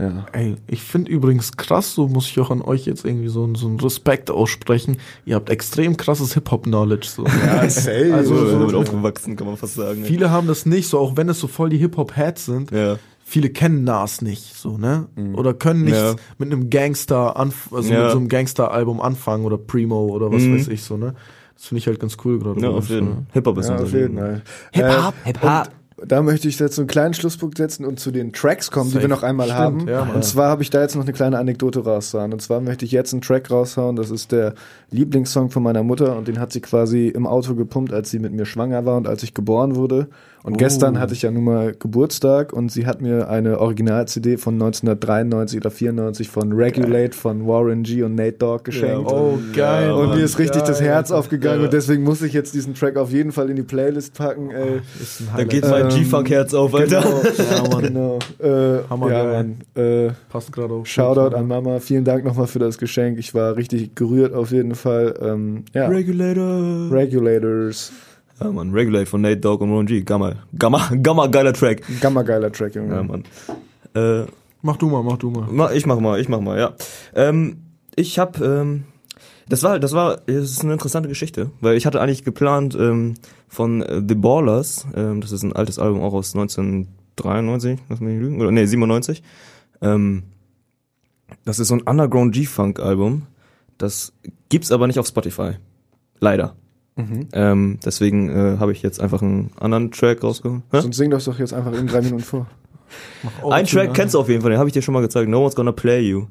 ja. Ey, ich finde übrigens krass, so muss ich auch an euch jetzt irgendwie so, so einen Respekt aussprechen. Ihr habt extrem krasses Hip-Hop-Knowledge. So. Ja, [laughs] safe. Also so, damit aufgewachsen, kann man fast sagen. Viele haben das nicht, so auch wenn es so voll die Hip-Hop-Heads sind. Ja. Viele kennen Nas nicht, so, ne? Oder können nicht Ja. mit einem Gangster, anf also Ja. mit so einem Gangster-Album anfangen oder Primo oder was Mhm. weiß ich, so, ne? Das finde ich halt ganz cool gerade. Ja, auf jeden Hip-Hop ist Ja, unser Leben. Fall. Hip-Hop, Äh, Hip-Hop. Da möchte ich jetzt so einen kleinen Schlusspunkt setzen und zu den Tracks kommen, die Safe. wir noch einmal Stimmt, haben. ja, und zwar habe ich da jetzt noch eine kleine Anekdote raushauen. Und zwar möchte ich jetzt einen Track raushauen. Das ist der Lieblingssong von meiner Mutter und den hat sie quasi im Auto gepumpt, als sie mit mir schwanger war und als ich geboren wurde. Und gestern hatte ich ja nun mal Geburtstag und sie hat mir eine Original-CD von 1993 oder 94 von Regulate von Warren G und Nate Dogg geschenkt. Oh, geil. Und Mann, mir ist richtig das geil. Herz aufgegangen Ja. und deswegen muss ich jetzt diesen Track auf jeden Fall in die Playlist packen. Ey. Ist ein Da geht mein Ähm, G-Funk-Herz auf, Alter. Ja, Mann. [laughs] Genau. Äh, Hammer ja, geil. Mann. Äh, Passt gerade auf. Shoutout an Mama. Vielen Dank nochmal für das Geschenk. Ich war richtig gerührt auf jeden Fall. Ähm, ja. Regulator. Regulators. Ja, Mann, Regulate von Nate Dogg und Ron G. Gamma. Gamma, Gamma, geiler Track. Gamma geiler Track, Junge. Ja, Mann. Äh, Mach du mal, mach du mal. Ma- Ich mach mal, ich mach mal, ja. Ähm, ich hab, ähm, das war, das war, das ist eine interessante Geschichte, weil ich hatte eigentlich geplant ähm, von äh, The Ballers, ähm, das ist ein altes Album auch aus 1993, lass mich nicht lügen, oder nee 97. Ähm, das ist so ein Underground G-Funk Album. Das gibt's aber nicht auf Spotify, leider. Mhm. Ähm, deswegen äh, habe ich jetzt einfach einen anderen Track rausgeholt. Hä? Sonst sing das doch jetzt einfach in drei Minuten vor. [laughs] Ein Track kennst du auf jeden Fall, den habe ich dir schon mal gezeigt. No one's gonna play you.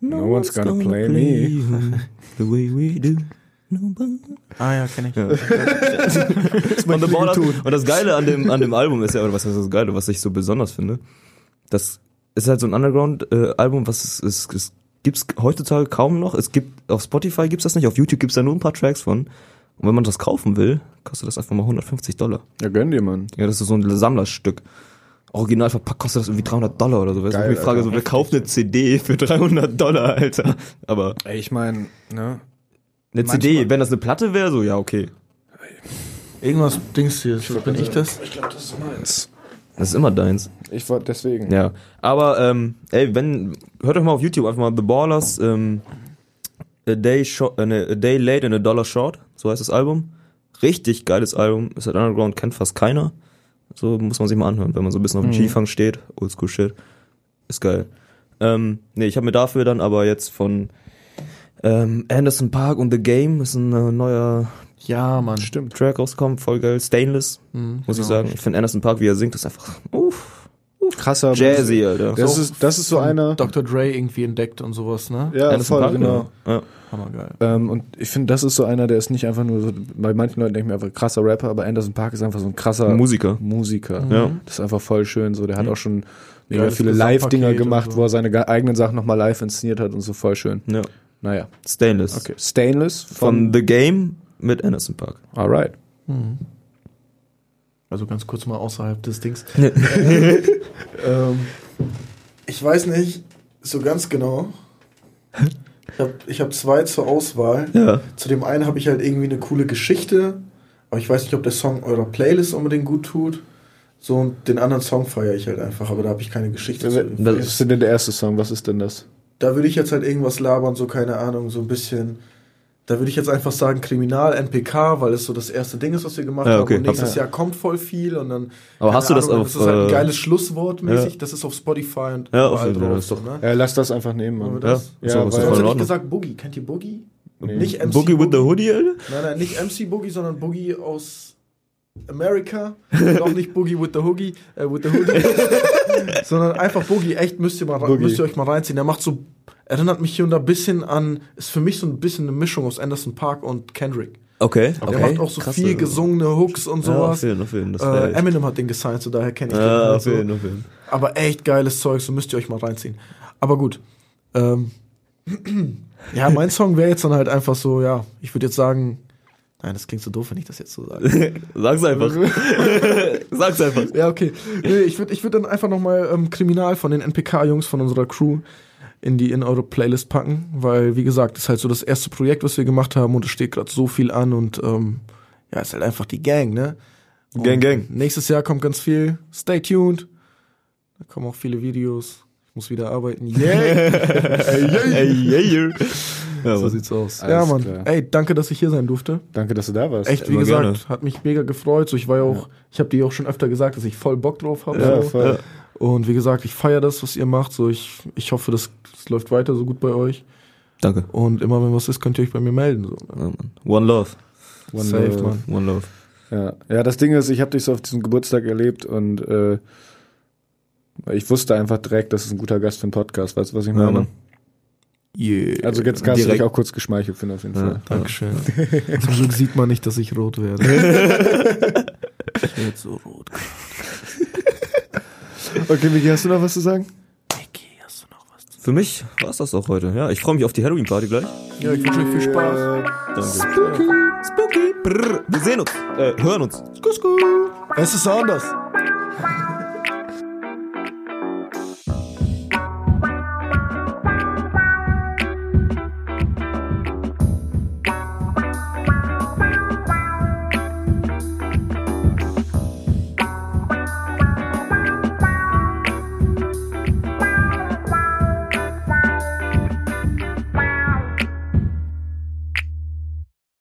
No one's gonna play me. you [laughs] the way we do. Nobody. Ah ja, kenn ich. Ja. Und, The Ballers, und das Geile an dem, an dem Album ist ja, oder was ist das Geile, was ich so besonders finde, das ist halt so ein Underground-Album, was es, es, es gibt's heutzutage kaum noch. Es gibt, auf Spotify gibt's das nicht, auf YouTube gibt's da nur ein paar Tracks von. Und wenn man das kaufen will, kostet das einfach mal 150 Dollar. Ja, gönn dir, Mann. Ja, das ist so ein Sammlerstück. Original verpackt kostet das irgendwie 300 Dollar oder so. Geil, ich frage Alter. so, wer kauft eine CD für 300 Dollar, Alter? Aber Ey, ich meine, ne? eine Manchmal- CD, wenn das eine Platte wäre, so, ja, okay. Irgendwas Dings hier. Bin ich das? Ich glaube, das ist meins. Das ist immer deins. Ich wollte deswegen. Ja. Aber, ähm, ey, wenn, hört euch mal auf YouTube einfach mal The Ballers, ähm, A Day, short, äh, ne, A Day Late and a Dollar Short, so heißt das Album. Richtig geiles Album. Ist halt Underground, kennt fast keiner. So muss man sich mal anhören, wenn man so ein bisschen auf dem G-Funk steht. Oldschool Shit. Ist geil. Ähm, nee, ich habe mir dafür dann aber jetzt von ähm, Anderson Park und The Game ist ein äh, neuer Ja, Mann. Stimmt. Track rausgekommen, voll geil. Stainless, Mhm, muss ich genau. sagen. Ich finde Anderson Park, wie er singt, ist einfach uff, krasser Jazzy, Alter. Das ist, das ist so einer. Dr. Dre irgendwie entdeckt und sowas, ne? Ja, Anderson voll, genau. Ja. Hammergeil. Ähm, und ich finde, das ist so einer, der ist nicht einfach nur so, bei manchen Leuten denke ich mir einfach krasser Rapper, aber Anderson Park ist einfach so ein krasser Musiker. Musiker. Ja. Das ist einfach voll schön so. Der hat auch schon mega viele Live-Dinger gemacht, so. wo er seine ge- eigenen Sachen nochmal live inszeniert hat und so voll schön. Ja. Naja. Stainless. Okay. Stainless Von von, The Game mit Anderson Park. Alright. Also ganz kurz mal außerhalb des Dings. [laughs] [laughs] ähm, ich weiß nicht so ganz genau. Ich habe ich hab zwei zur Auswahl. Ja. Zu dem einen habe ich halt irgendwie eine coole Geschichte, aber ich weiß nicht, ob der Song eurer Playlist unbedingt gut tut. So, und den anderen Song feiere ich halt einfach, aber da habe ich keine Geschichte. Was ist denn der erste Song? Was ist denn das? Da würde ich jetzt halt irgendwas labern, so keine Ahnung, so ein bisschen. Da würde ich jetzt einfach sagen Kriminal, NPK, weil es so das erste Ding ist, was wir gemacht Ja, okay. haben. Und nächstes Ja. Jahr kommt voll viel und dann. Aber hast du das Ahnung, auf, Das ist halt ein äh, geiles Schlusswort mäßig. ja. Das ist auf Spotify und Ja, auf jeden Fall, drauf. das ist So, doch- ne? Ja, lass das einfach nehmen, Mann. das? Ja, so, ist weil- in ich gesagt Boogie. Kennt ihr Boogie? Nee. Nicht MC Boogie with the Hoodie, Alter? Nein, nein, nicht MC Boogie, sondern Boogie aus America. Und auch nicht Boogie with the Hoodie, äh, with the Hoodie. [laughs] sondern einfach Boogie. Echt, müsst ihr, mal, rein- Boogie. müsst ihr euch mal reinziehen. Der macht so, erinnert mich hier und da ein bisschen an, ist für mich so ein bisschen eine Mischung aus Anderson Park und Kendrick. Okay. Der macht auch so viel gesungene Hooks und Ja, auf sowas. jeden, auf jeden. Das äh. Eminem hat den gesigned, so daher kenne ich den. Ja, halt auf so. jeden, auf jeden. Aber echt geiles Zeug, so müsst ihr euch mal reinziehen. Aber gut. Ähm, [clears throat] ja, mein Song wäre jetzt dann halt einfach so, ja, ich würde jetzt sagen, nein, das klingt so doof, wenn ich das jetzt so sage. [laughs] Sag's einfach. [laughs] Sag's einfach. ja, okay. Nee, ich würde ich würd dann einfach nochmal ähm, Kriminal von den NPK-Jungs von unserer Crew in die in eure Playlist packen, weil, wie gesagt, das ist halt so das erste Projekt, was wir gemacht haben und es steht gerade so viel an und ähm, ja, ist halt einfach die Gang, ne? Und Gang, Gang. Nächstes Jahr kommt ganz viel. Stay tuned. Da kommen auch viele Videos. Ich muss wieder arbeiten. Yeah! [laughs] Ey, yeah, yeah. Ja, so sieht's aus. Ja, Mann. klar. Ey, danke, dass ich hier sein durfte. Danke, dass du da warst. Echt, wie immer gesagt, gerne. hat mich mega gefreut. So, ich war ja auch, ich habe dir auch schon öfter gesagt, dass ich voll Bock drauf habe. Ja, so. voll. Und wie gesagt, ich feiere das, was ihr macht. So, ich, ich hoffe, das, das läuft weiter so gut bei euch. Danke. Und immer wenn was ist, könnt ihr euch bei mir melden. So, ne? Ja. One Love. One Safe, Love. Mann. One Love. Ja. ja, das Ding ist, ich habe dich so auf diesem Geburtstag erlebt und äh, ich wusste einfach direkt, das ist ein guter Gast für einen Podcast. Weißt du, was ich Ja, meine? Mann. Yeah. also jetzt kannst du Direkt. dich auch kurz geschmeichelt finden, auf jeden Ja. Fall. Dankeschön. [laughs] Zum Glück sieht man nicht, dass ich rot werde. [laughs] ich werde so rot. Okay, Miki, hast du noch was zu sagen? Micky, hast du noch was zu Für mich war's das auch heute. Ja, ich freue mich auf die Halloween-Party gleich. Ja, ich wünsche euch viel Spaß. Danke. Spooky. Brrr. Wir sehen uns. Äh, hören uns. Es ist anders.